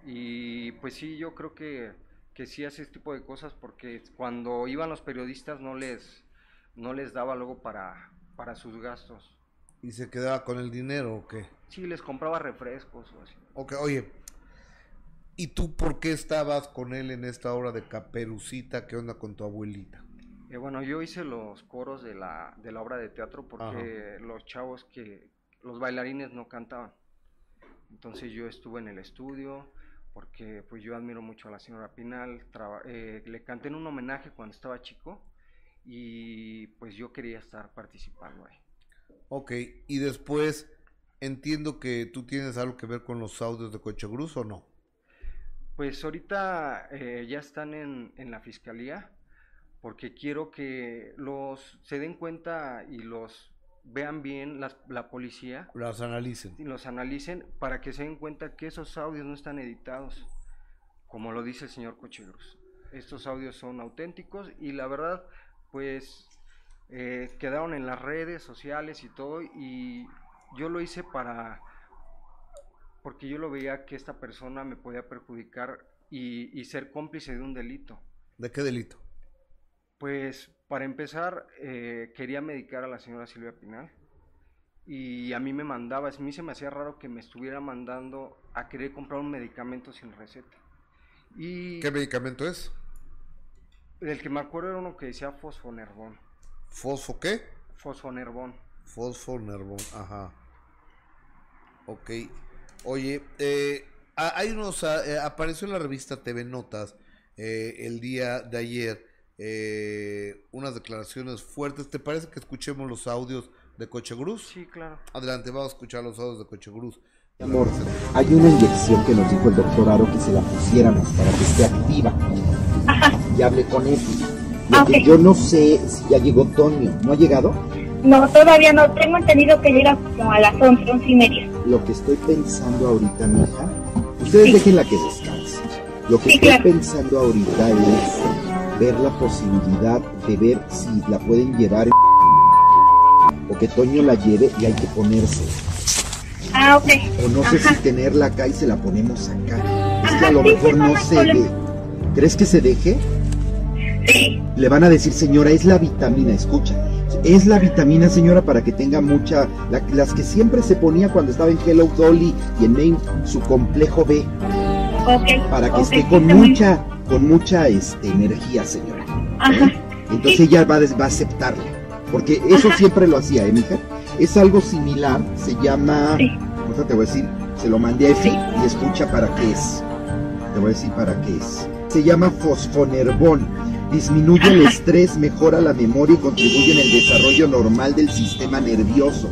Y pues sí, yo creo que, que sí hace este tipo de cosas porque cuando iban los periodistas no les, no les daba luego para, para sus gastos. ¿Y se quedaba con el dinero o qué? Sí, les compraba refrescos o así. Ok, oye, ¿y tú por qué estabas con él en esta obra de Caperucita? ¿Qué onda con tu abuelita? Eh, bueno, yo hice los coros de la, de la obra de teatro porque los chavos que, los bailarines no cantaban. Entonces yo estuve en el estudio porque pues yo admiro mucho a la señora Pinal, eh, le canté en un homenaje cuando estaba chico y pues yo quería estar participando ahí. Ok, y después entiendo que tú tienes algo que ver con los audios de Cochegruz o no. Pues ahorita eh, ya están en, en, la fiscalía porque quiero que los se den cuenta y los vean bien la policía. Los analicen. Y los analicen para que se den cuenta que esos audios no están editados, como lo dice el señor Cochegruz. Estos audios son auténticos y la verdad, pues eh, quedaron en las redes sociales y todo y yo lo hice para porque yo lo veía que esta persona me podía perjudicar y, ser cómplice de un delito. ¿De qué delito? Pues para empezar eh, quería medicar a la señora Silvia Pinal y a mí me mandaba, a mí se me hacía raro que me estuviera mandando a querer comprar un medicamento sin receta. Y ¿Qué medicamento es? El que me acuerdo era uno que decía fosfonervón. ¿Fosfo qué? Fosfonerbón. Fosfonerbón, ajá. Ok. Oye, eh, hay unos, eh, apareció en la revista TV Notas eh, el día de ayer unas declaraciones fuertes. ¿Te parece que escuchemos los audios de Coche Cruz? Sí, claro. Adelante, vamos a escuchar los audios de Coche Cruz. Amor, hay una inyección que nos dijo el doctor Aro que se la pusiéramos para que esté activa. Y hablé con él lo que yo no sé si ya llegó Tonio. ¿No ha llegado? No, todavía no. Tengo entendido que llega como a las 11, 11 y media. Lo que estoy pensando ahorita, mija, ustedes dejen la que descanse. Lo que estoy pensando ahorita es ver la posibilidad de ver si la pueden llevar o que Toño la lleve y hay que ponerse. Ah, ok. O no sé si tenerla acá y se la ponemos acá. Es que a lo mejor no se ve. ¿Crees que se deje? Le van a decir, señora, es la vitamina, escucha, Es la vitamina, señora, para que tenga mucha, las que siempre se ponía cuando estaba en Hello Dolly y en Maine, su complejo B. Para que esté con mucha, con mucha este, energía, señora. Ajá. Entonces ella va, va, a aceptarlo. Porque eso siempre lo hacía, ¿eh, mija? Es algo similar, se llama, sí. te voy a decir, se lo mandé a Efi y escucha para qué es. Te voy a decir para qué es. Se llama fosfonerbón. Disminuye el estrés, mejora la memoria y contribuye en el desarrollo normal del sistema nervioso.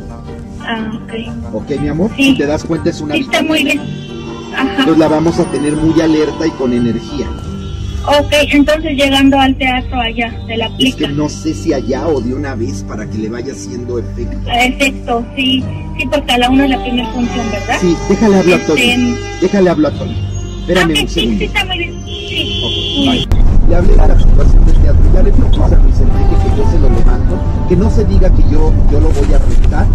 Ah, ok. Ok, mi amor, si te das cuenta es una sí, está muy bien. Ajá. Entonces la vamos a tener muy alerta y con energía. Ok, entonces llegando al teatro allá, de la aplica. Es que no sé si allá o de una vez para que le vaya haciendo efecto. Efecto, sí, sí, porque a la una es la primera función, ¿verdad? Sí, déjale hablar a Tony. Este, déjale hablar a Tony. Espérame okay, un segundo. Sí, sí, está muy bien. Sí. Okay. Le hablé de la situación del teatro, ya le propuse a Luis Enrique que yo se lo levanto, que no se diga que yo, yo lo voy a rentar,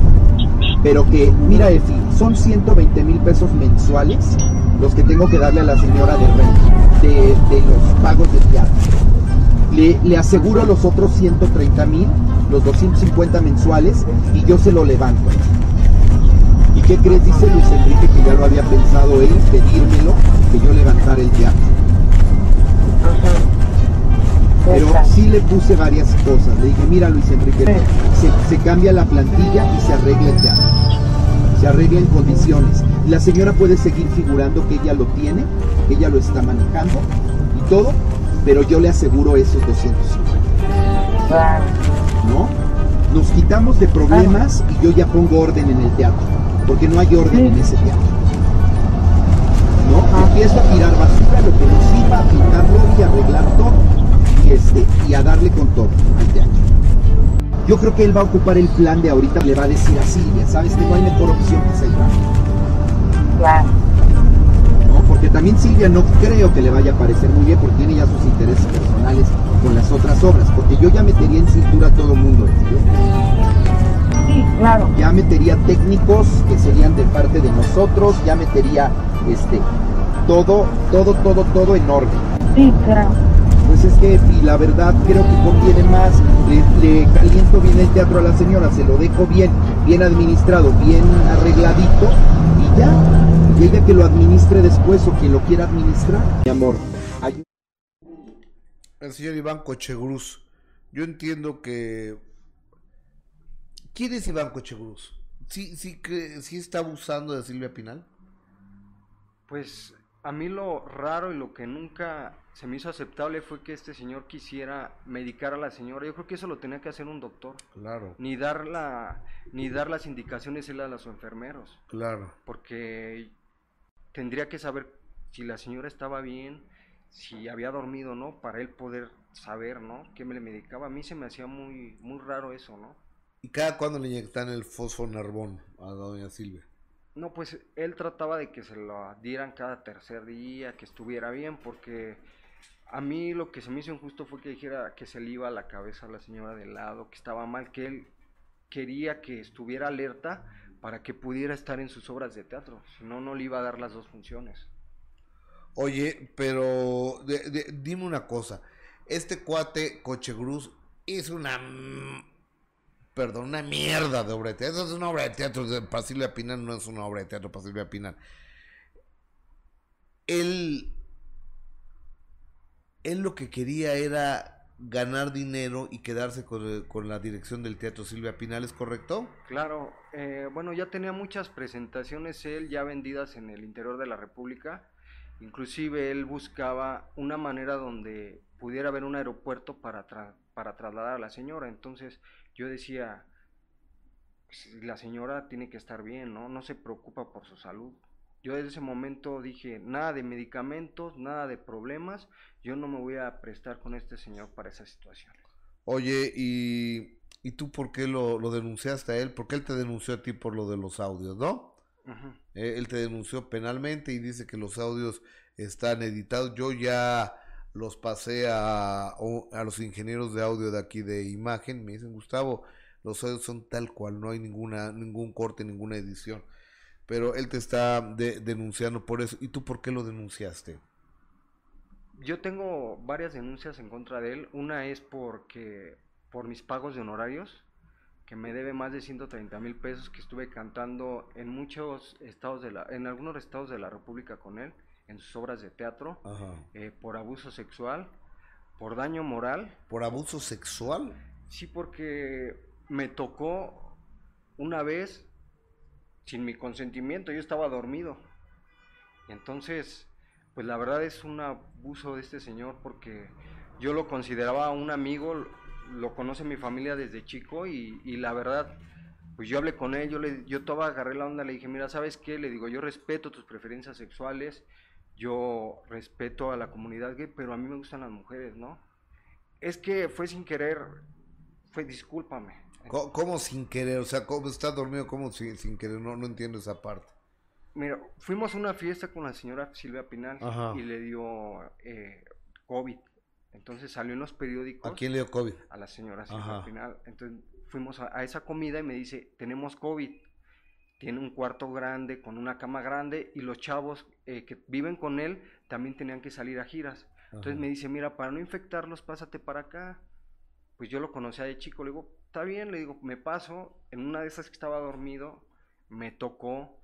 pero que, mira Efi, son 120 mil pesos mensuales los que tengo que darle a la señora de renta, de, los pagos de teatro. Le, le, aseguro los otros 130 mil, los 250 mensuales, y yo se lo levanto. ¿Y qué crees? Dice Luis Enrique que ya lo había pensado él, pedírmelo, que yo levantara el teatro. Pero sí le puse varias cosas. Le dije, mira Luis Enrique, se, se cambia la plantilla y se arregla el teatro. Se arregla en condiciones. La señora puede seguir figurando que ella lo tiene, que ella lo está manejando y todo, pero yo le aseguro esos 250. ¿No? Nos quitamos de problemas y yo ya pongo orden en el teatro, porque no hay orden en ese teatro. ¿No? Empiezo a tirar basura, lo que nos sirva, a pintarlo y arreglar todo. Y, este, y a darle con todo al teatro. Yo creo que él va a ocupar el plan de ahorita, le va a decir a Silvia, sabes que no hay mejor opción que Silvia. Claro. ¿No? Porque también Silvia no creo que le vaya a parecer muy bien porque tiene ya sus intereses personales con las otras obras, porque yo ya metería en cintura a todo el mundo. Sí, claro. Ya metería técnicos que serían de parte de nosotros, ya metería este todo, todo, todo, todo en orden. Sí, claro pues es que y la verdad creo que conviene más, le, le, caliento bien el teatro a la señora, se lo dejo bien, bien administrado, bien arregladito y ya, y ella que lo administre después o quien lo quiera administrar. Mi amor, hay... El señor Iván Cochegruz, yo entiendo que... ¿Quién es Iván Cochegruz? ¿Sí, sí, ¿Sí está abusando de Silvia Pinal? Pues a mí lo raro y lo que nunca se me hizo aceptable fue que este señor quisiera medicar a la señora. Yo creo que eso lo tenía que hacer un doctor. Claro. Ni dar la, ni dar las indicaciones él a los enfermeros. Claro. Porque tendría que saber si la señora estaba bien, si había dormido, ¿no? Para él poder saber, ¿no? Que me le medicaba. A mí se me hacía muy, muy raro eso, ¿no? ¿Y cada cuándo le inyectan el fosfonarbón a doña Silvia? No, pues él trataba de que se lo dieran cada tercer día, que estuviera bien, porque a mí lo que se me hizo injusto fue que dijera que se le iba a la cabeza a la señora de lado, que estaba mal, que él quería que estuviera alerta para que pudiera estar en sus obras de teatro, si no, no le iba a dar las dos funciones. Oye, pero dime una cosa, este cuate Cochegruz es una perdón, una mierda de obra de teatro. Es una obra de teatro de Silvia Pinal, no es una obra de teatro para Silvia Pinal. Él, él lo que quería era ganar dinero y quedarse con, con la dirección del teatro Silvia Pinal, ¿es correcto? Claro, eh, bueno, ya tenía muchas presentaciones él ya vendidas en el interior de la República. Inclusive él buscaba una manera donde pudiera haber un aeropuerto para, para trasladar a la señora. Entonces, yo decía, pues, la señora tiene que estar bien, ¿no? No se preocupa por su salud. Yo desde ese momento dije, nada de medicamentos, nada de problemas, yo no me voy a prestar con este señor para esa situación. Oye, ¿y, ¿y tú por qué lo, lo, denunciaste a él? Porque él te denunció a ti por lo de los audios, ¿no? Eh, él te denunció penalmente y dice que los audios están editados. Yo ya los pasé a, a los ingenieros de audio de aquí de imagen, me dicen, Gustavo, los audios son tal cual, no hay ninguna, ningún corte, ninguna edición. Pero él te está de, denunciando por eso. ¿Y tú por qué lo denunciaste? Yo tengo varias denuncias en contra de él. Una es porque por mis pagos de honorarios. que me debe más de 130 mil pesos, que estuve cantando en muchos estados de la, en algunos estados de la República con él, en sus obras de teatro, eh, por abuso sexual, por daño moral. ¿Por abuso sexual? Sí, porque me tocó una vez sin mi consentimiento, yo estaba dormido. Y entonces, pues la verdad es un abuso de este señor porque yo lo consideraba un amigo, lo conoce mi familia desde chico y, la verdad, pues yo hablé con él, yo, le, yo toda agarré la onda, le dije, mira, ¿sabes qué? Le digo, yo respeto tus preferencias sexuales, yo respeto a la comunidad gay, pero a mí me gustan las mujeres, ¿no? Es que fue sin querer, fue discúlpame. ¿Cómo, cómo sin querer? O sea, ¿cómo está dormido? ¿Cómo sin, sin querer? No, no entiendo esa parte. Mira, fuimos a una fiesta con la señora Silvia Pinal Ajá. y le dio eh, COVID. Entonces salió en los periódicos ¿A quién le dio COVID? a la señora Silvia Ajá. Pinal. Entonces fuimos a, a esa comida y me dice, tenemos COVID. Tiene un cuarto grande con una cama grande y los chavos eh, que viven con él también tenían que salir a giras. Entonces Ajá. me dice, mira, para no infectarlos, pásate para acá. Pues yo lo conocía de chico, le digo, está bien, le digo, me paso. En una de esas que estaba dormido, me tocó,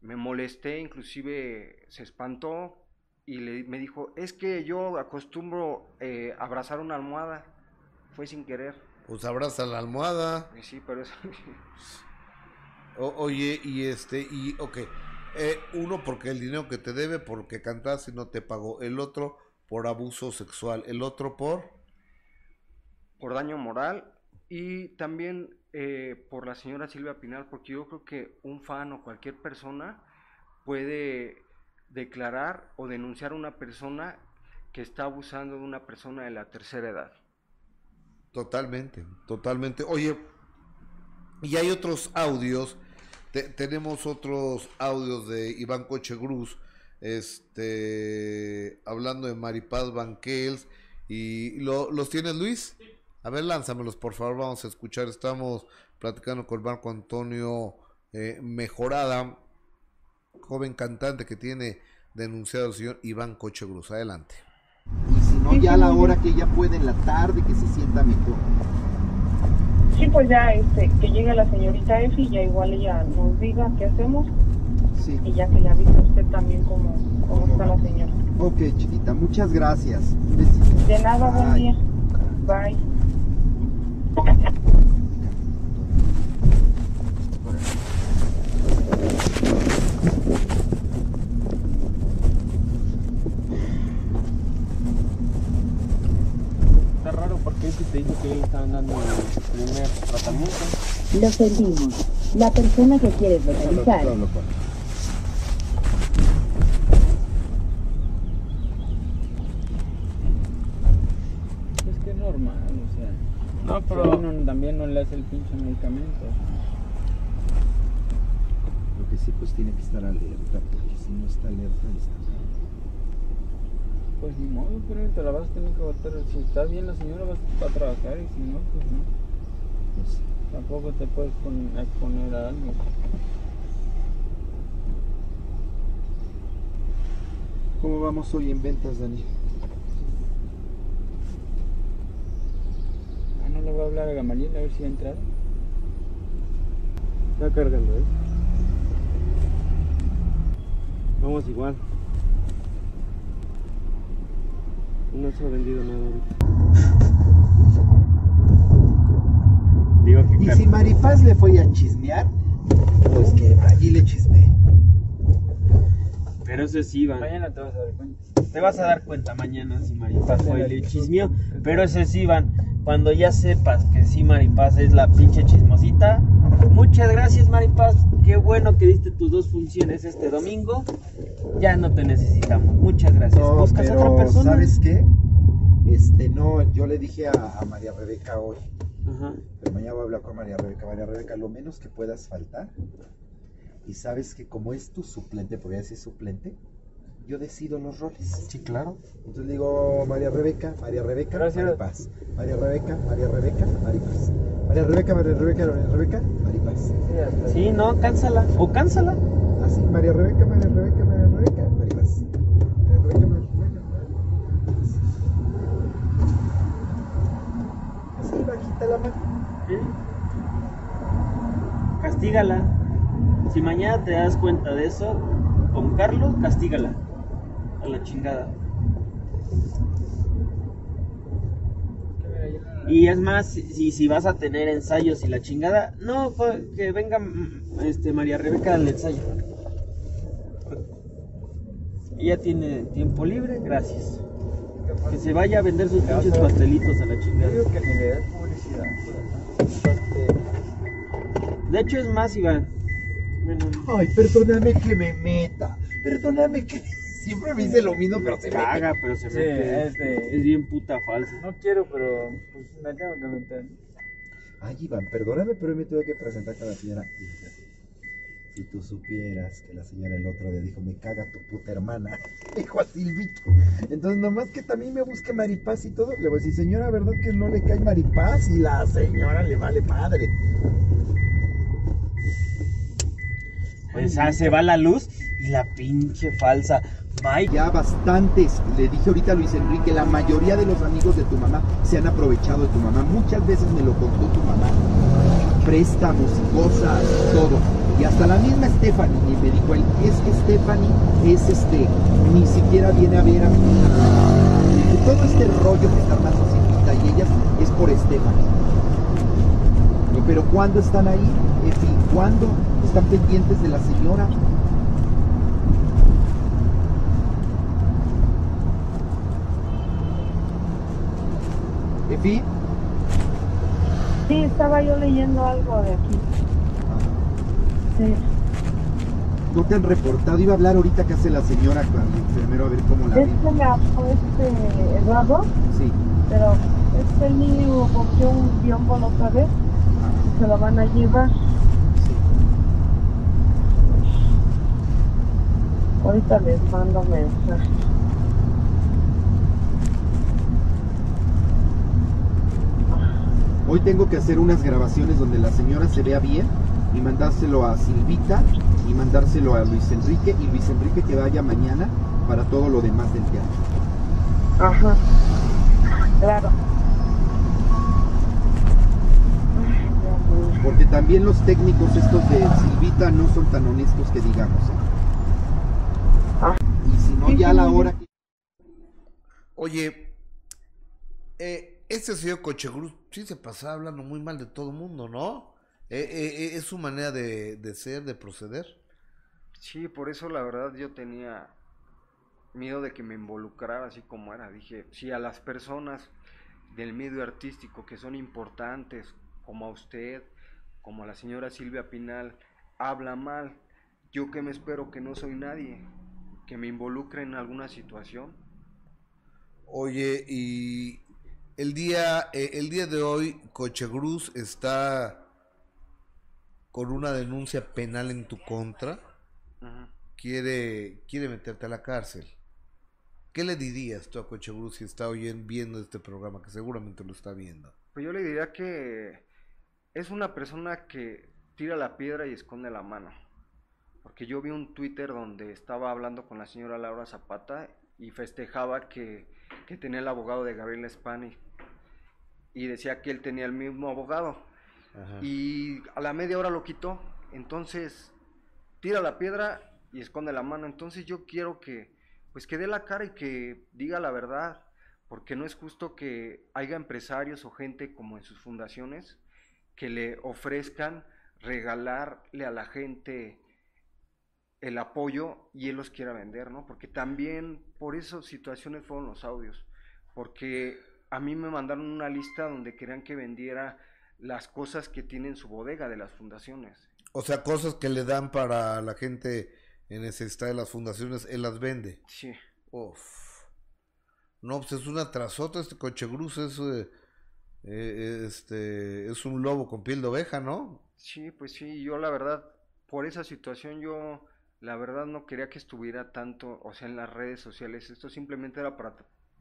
me molesté, inclusive se espantó y le, me dijo, es que yo acostumbro eh, abrazar una almohada. Fue sin querer. Pues abraza la almohada. Y sí, pero eso... O- oye, y este, y ok. Eh, uno porque el dinero que te debe, porque cantaste y no te pagó. El otro por abuso sexual. El otro por... por daño moral y también eh, por la señora Silvia Pinal, porque yo creo que un fan o cualquier persona puede declarar o denunciar a una persona que está abusando de una persona de la tercera edad. Totalmente, totalmente. Oye, y hay otros audios. te- tenemos otros audios de Iván Cochegruz, este, hablando de Maripaz Banquels. Y lo- los tienes, Luis. A ver, lánzamelos, por favor. Vamos a escuchar. Estamos platicando con Marco Antonio eh, Mejorada, joven cantante que tiene denunciado al señor Iván Cochegruz. Adelante. Y si no, ya a la hora que ella puede en la tarde, que se sienta mejor. Sí, pues ya este, que llegue la señorita Efi, ya igual ella nos diga qué hacemos Sí. y ya que le avise a usted también cómo, cómo está la señora. Ok, chiquita, muchas gracias. Un besito. De nada, buen día. Bye. Está raro porque ese te dijo que le estaban dando el primer tratamiento. Lo sentimos. La persona que quieres localizar Es que es normal, o sea. No, pero uno le hace el pinche medicamento. Lo que sí, pues tiene que estar alerta, porque si no está alerta, está. Pues ni modo, pero te la vas a tener que botar. Si está bien la señora, vas a trabajar y si no, pues no. Pues, Tampoco te puedes pon- exponer a alguien. ¿Cómo vamos hoy en ventas, Dani? Ah, no le voy a hablar a Gamaliel a ver si va a entrar. Está cargando, ¿eh? Vamos igual. No se ha vendido nada ahorita. Digo que Y si Maripaz le fue a chismear, pues que allí le chisme. Pero ese sí, Iván. Mañana te vas a dar cuenta. Te vas a dar cuenta mañana si Maripaz fue y le chismeó. Pero ese sí, Iván. Cuando ya sepas que sí, Maripaz es la pinche chismosita. Muchas gracias, Maripaz. Qué bueno que diste tus dos funciones este domingo. Ya no te necesitamos. Muchas gracias. No, ¿Buscas pero, otra persona? ¿sabes qué? Este, no, yo le dije a, a María Rebeca hoy, Ajá. pero mañana voy a hablar con María Rebeca. María Rebeca, lo menos que puedas faltar. Y sabes que como es tu suplente, porque ella sí es suplente, yo decido los roles. Sí, claro. Entonces digo María Rebeca, María Rebeca, Gracias. Maripaz. María Rebeca, María Rebeca, Maripaz. María Rebeca, María Rebeca, María Rebeca, Maripaz. Sí, Sí, no, cánsala. O cánsala. Así, María Rebeca, María Rebeca, María Rebeca, Maripaz. María Rebeca, María Rebeca, Maripaz. Así, bajita la mano. castígala. Si mañana te das cuenta de eso, con Carlos, castígala. A la chingada. Y es más, si, si vas a tener ensayos y la chingada, no, que venga mm, este, María Rebeca al ensayo. Ella tiene tiempo libre, gracias. Que se vaya a vender sus pinches pastelitos a la chingada. Yo digo que ni le des publicidad. De hecho, es más, Iván. Bueno, Ay, perdóname que me meta. Perdóname que siempre me dice lo mismo, pero se caga, caga. pero se Sí, mete. este- Es bien puta falsa. No quiero, pero pues me tengo que meter. Ay, Iván, perdóname, pero me tuve que presentar con la señora. Si tú supieras que la señora el otro día dijo, me caga tu puta hermana, dijo a Silvito. Entonces, nomás que también me busque Maripaz y todo, le voy a decir, señora, ¿verdad que no le cae Maripaz? Y la señora le vale madre. Pues ah, se va la luz y la pinche falsa. Bye. Ya bastantes, le dije ahorita a Luis Enrique, la mayoría de los amigos de tu mamá se han aprovechado de tu mamá. Muchas veces me lo contó tu mamá. Préstamos, cosas, todo. Y hasta la misma Stephanie me dijo él, es que Stephanie es este, ni siquiera viene a ver a mi. Y Todo este rollo que está más Silvita y ellas es por Stephanie. Pero ¿cuándo están ahí? Efi, ¿cuándo están pendientes de la señora? Efi, Sí, estaba yo leyendo algo de aquí. Sí. no te han reportado. Iba a hablar ahorita que hace la señora con el enfermero a ver cómo la Es ve. que me habló este Eduardo, Sí. pero este niño cogió un biombo la otra vez. Se lo van a llevar. Ahorita les mando mensaje. Hoy tengo que hacer unas grabaciones donde la señora se vea bien y mandárselo a Silvita y mandárselo a Luis Enrique y Luis Enrique que vaya mañana para todo lo demás del teatro. Ajá. Claro. Porque también los técnicos estos de Silvita no son tan honestos que digamos. ¿eh? Y si no, ya a la hora que... Oye, eh, este señor Cochegruz sí se pasaba hablando muy mal de todo mundo, ¿no? Eh, eh, eh, es su manera de, de ser, de proceder. Sí, por eso la verdad yo tenía miedo de que me involucrara así como era. Dije, si a las personas del medio artístico que son importantes, como a usted, como a la señora Silvia Pinal, habla mal, yo que me espero que no soy nadie, que me involucre en alguna situación. Oye, y el día, eh, el día de hoy, Cochegruz está con una denuncia penal en tu contra. Quiere, quiere meterte a la cárcel. ¿Qué le dirías tú a Cochegruz si está oyen, viendo este programa, que seguramente lo está viendo? Pues yo le diría que es una persona que tira la piedra y esconde la mano. Porque yo vi un Twitter donde estaba hablando con la señora Laura Zapata y festejaba que, que tenía el abogado de Gabriel Spani. Y decía que él tenía el mismo abogado. Ajá. Y a la media hora lo quitó. Entonces, tira la piedra y esconde la mano. Entonces yo quiero que, pues que dé la cara y que diga la verdad. Porque no es justo que haya empresarios o gente como en sus fundaciones que le ofrezcan regalarle a la gente el apoyo y él los quiera vender, ¿no? Porque también por esas situaciones fueron los audios. Porque a mí me mandaron una lista donde querían que vendiera las cosas que tienen su bodega de las fundaciones. O sea, cosas que le dan para la gente en necesidad de las fundaciones, él las vende. Sí. Uf. No, pues es una trasota, este Cochegruz es, eh, eh, este, es un lobo con piel de oveja, ¿no? Sí, pues sí, yo la verdad, por esa situación yo la verdad no quería que estuviera tanto, o sea, en las redes sociales. Esto simplemente era para,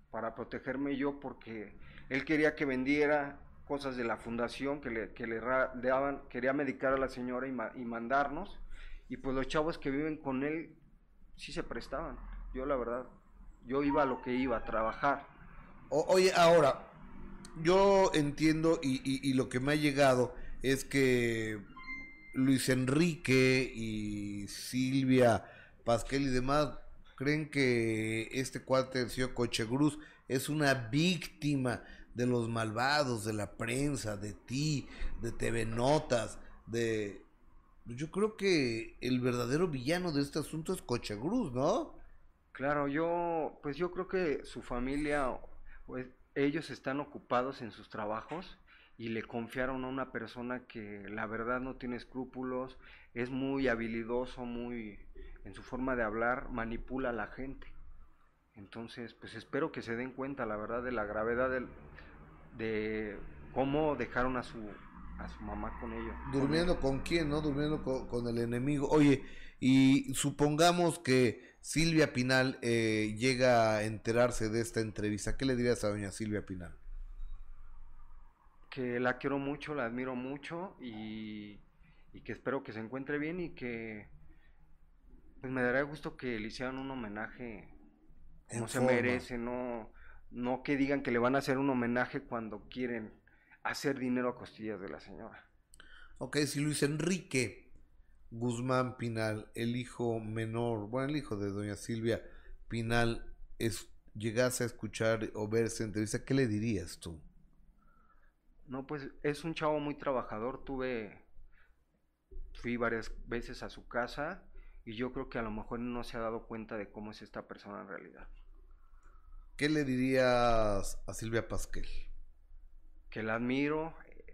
para protegerme yo porque él quería que vendiera cosas de la fundación que le, que le daban, quería medicar a la señora y, ma- y mandarnos. Y pues los chavos que viven con él sí se prestaban. Yo la verdad, yo iba a lo que iba, a trabajar. Oye, ahora, yo entiendo y, y- y lo que me ha llegado es que Luis Enrique y Silvia Pasquel y demás creen que este cuate del señor Cochegruz es una víctima de los malvados, de la prensa, de ti, de TV Notas, de... Yo creo que el verdadero villano de este asunto es Cochegruz, ¿no? Claro, yo, pues yo creo que su familia, pues ellos están ocupados en sus trabajos y le confiaron a una persona que la verdad no tiene escrúpulos, es muy habilidoso, muy en su forma de hablar, manipula a la gente. Entonces, pues espero que se den cuenta, la verdad, de la gravedad de cómo dejaron a su a su mamá con ellos. Durmiendo con quién, ¿no? Durmiendo con, con el enemigo. Oye, y supongamos que Silvia Pinal eh, llega a enterarse de esta entrevista. ¿Qué le dirías a doña Silvia Pinal? Que la quiero mucho, la admiro mucho y, y que espero que se encuentre bien y que pues me daría gusto que le hicieran un homenaje como En se forma. merece, no, no que digan que le van a hacer un homenaje cuando quieren hacer dinero a costillas de la señora. Ok, si Luis Enrique Guzmán Pinal, el hijo menor, bueno, el hijo de doña Silvia Pinal, es, llegase a escuchar o ver esa entrevista, ¿qué le dirías tú? No, pues es un chavo muy trabajador. Tuve, fui varias veces a su casa y yo creo que a lo mejor no se ha dado cuenta de cómo es esta persona en realidad. ¿Qué le dirías a Silvia Pasquel? Que la admiro,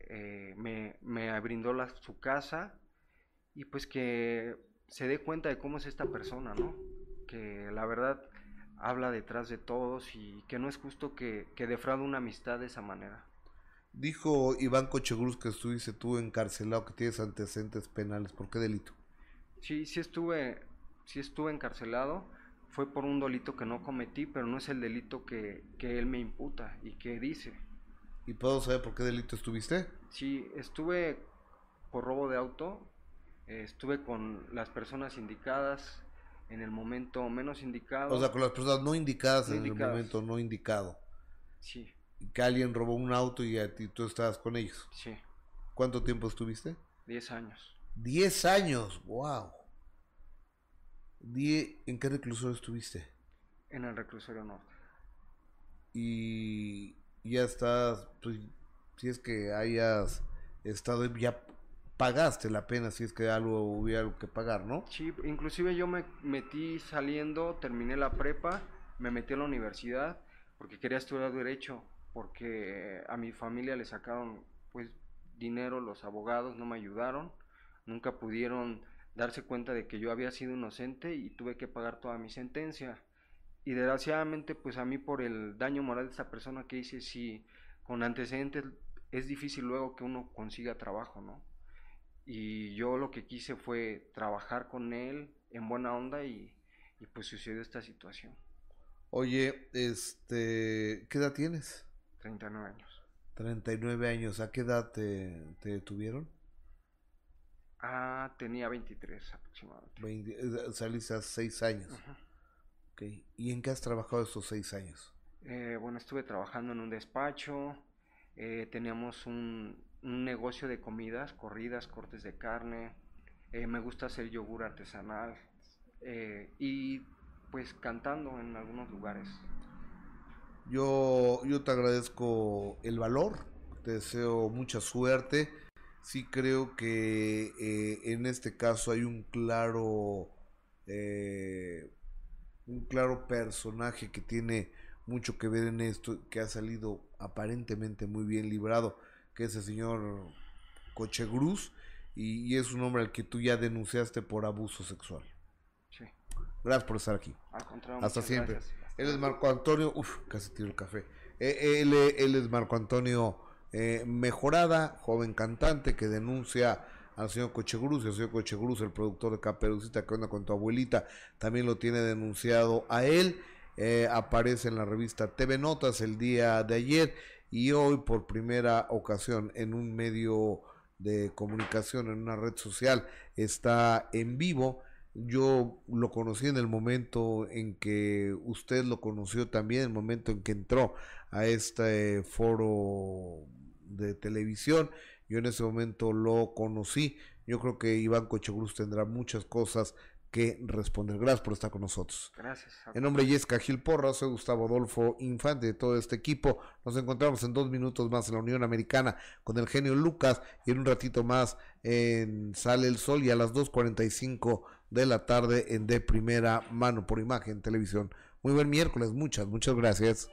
eh, me, me brindó la- su casa y pues que se dé cuenta de cómo es esta persona, ¿no? Que la verdad habla detrás de todos y que no es justo que, que defraude una amistad de esa manera. Dijo Iván Cochegruz que estuviste tú encarcelado, que tienes antecedentes penales. ¿Por qué delito? Sí, sí estuve, sí estuve encarcelado. Fue por un delito que no cometí, pero no es el delito que, que él me imputa y que dice. ¿Y puedo saber por qué delito estuviste? Sí, estuve por robo de auto, eh, estuve con las personas indicadas en el momento menos indicado. O sea, con las personas no indicadas No en indicadas. el momento no indicado. Sí, que alguien robó un auto y a ti tú estabas con ellos. sí, ¿Cuánto tiempo estuviste? 10 años. 10 años, wow. Die- ¿En qué reclusorio estuviste? En el reclusorio norte. Y ya estás, pues, si es que hayas estado, ya pagaste la pena, si es que algo hubiera algo que pagar, ¿no? Sí, inclusive yo me metí saliendo, terminé la prepa, me metí a la universidad porque quería estudiar derecho, porque a mi familia le sacaron pues dinero los abogados, no me ayudaron, nunca pudieron darse cuenta de que yo había sido inocente y tuve que pagar toda mi sentencia. Y desgraciadamente pues a mí por el daño moral de esta persona que hice, sí, con antecedentes es difícil luego que uno consiga trabajo, ¿no? Y yo lo que quise fue trabajar con él en buena onda y, y pues sucedió esta situación. Oye, este, ¿qué edad tienes? 39 años. 39 años, ¿a qué edad te, te detuvieron? Ah, tenía 23 aproximadamente. 20, eh, saliste a 6 años. Ajá. Ok, ¿y en qué has trabajado estos 6 años? Eh, bueno, estuve trabajando en un despacho, eh, teníamos un, un negocio de comidas, corridas, cortes de carne, eh, me gusta hacer yogur artesanal eh, y pues cantando en algunos lugares. Yo, yo te agradezco el valor, te deseo mucha suerte. Sí creo que eh, en este caso hay un claro, eh, un claro personaje que tiene mucho que ver en esto, que ha salido aparentemente muy bien librado, que es el señor Cochegruz, y, y es un hombre al que tú ya denunciaste por abuso sexual. Sí. Gracias por estar aquí. Al contrario, Hasta siempre. gracias. Él es. Marco Antonio, uff, casi tiro el café. Eh, él, es Marco Antonio eh, Mejorada, joven cantante que denuncia al señor Cochegruz, el señor Cochegruz, el productor de Caperucita que anda con tu abuelita, también lo tiene denunciado a él. Eh, aparece en la revista TV Notas el día de ayer y hoy por primera ocasión en un medio de comunicación, en una red social, está en vivo. Yo lo conocí en el momento en que usted lo conoció también, el momento en que entró a este foro de televisión. Yo en ese momento lo conocí. yo creo que Iván Cochegruz tendrá muchas cosas que responder. Gracias por estar con nosotros. Gracias. En nombre de Jessica Gil Porra, soy Gustavo Adolfo Infante de todo este equipo. Nos encontramos en dos minutos más en la Unión Americana con el genio Lucas y en un ratito más en Sale el Sol y a las 2.45 de la tarde en De Primera Mano por Imagen Televisión. Muy buen miércoles, muchas, muchas gracias.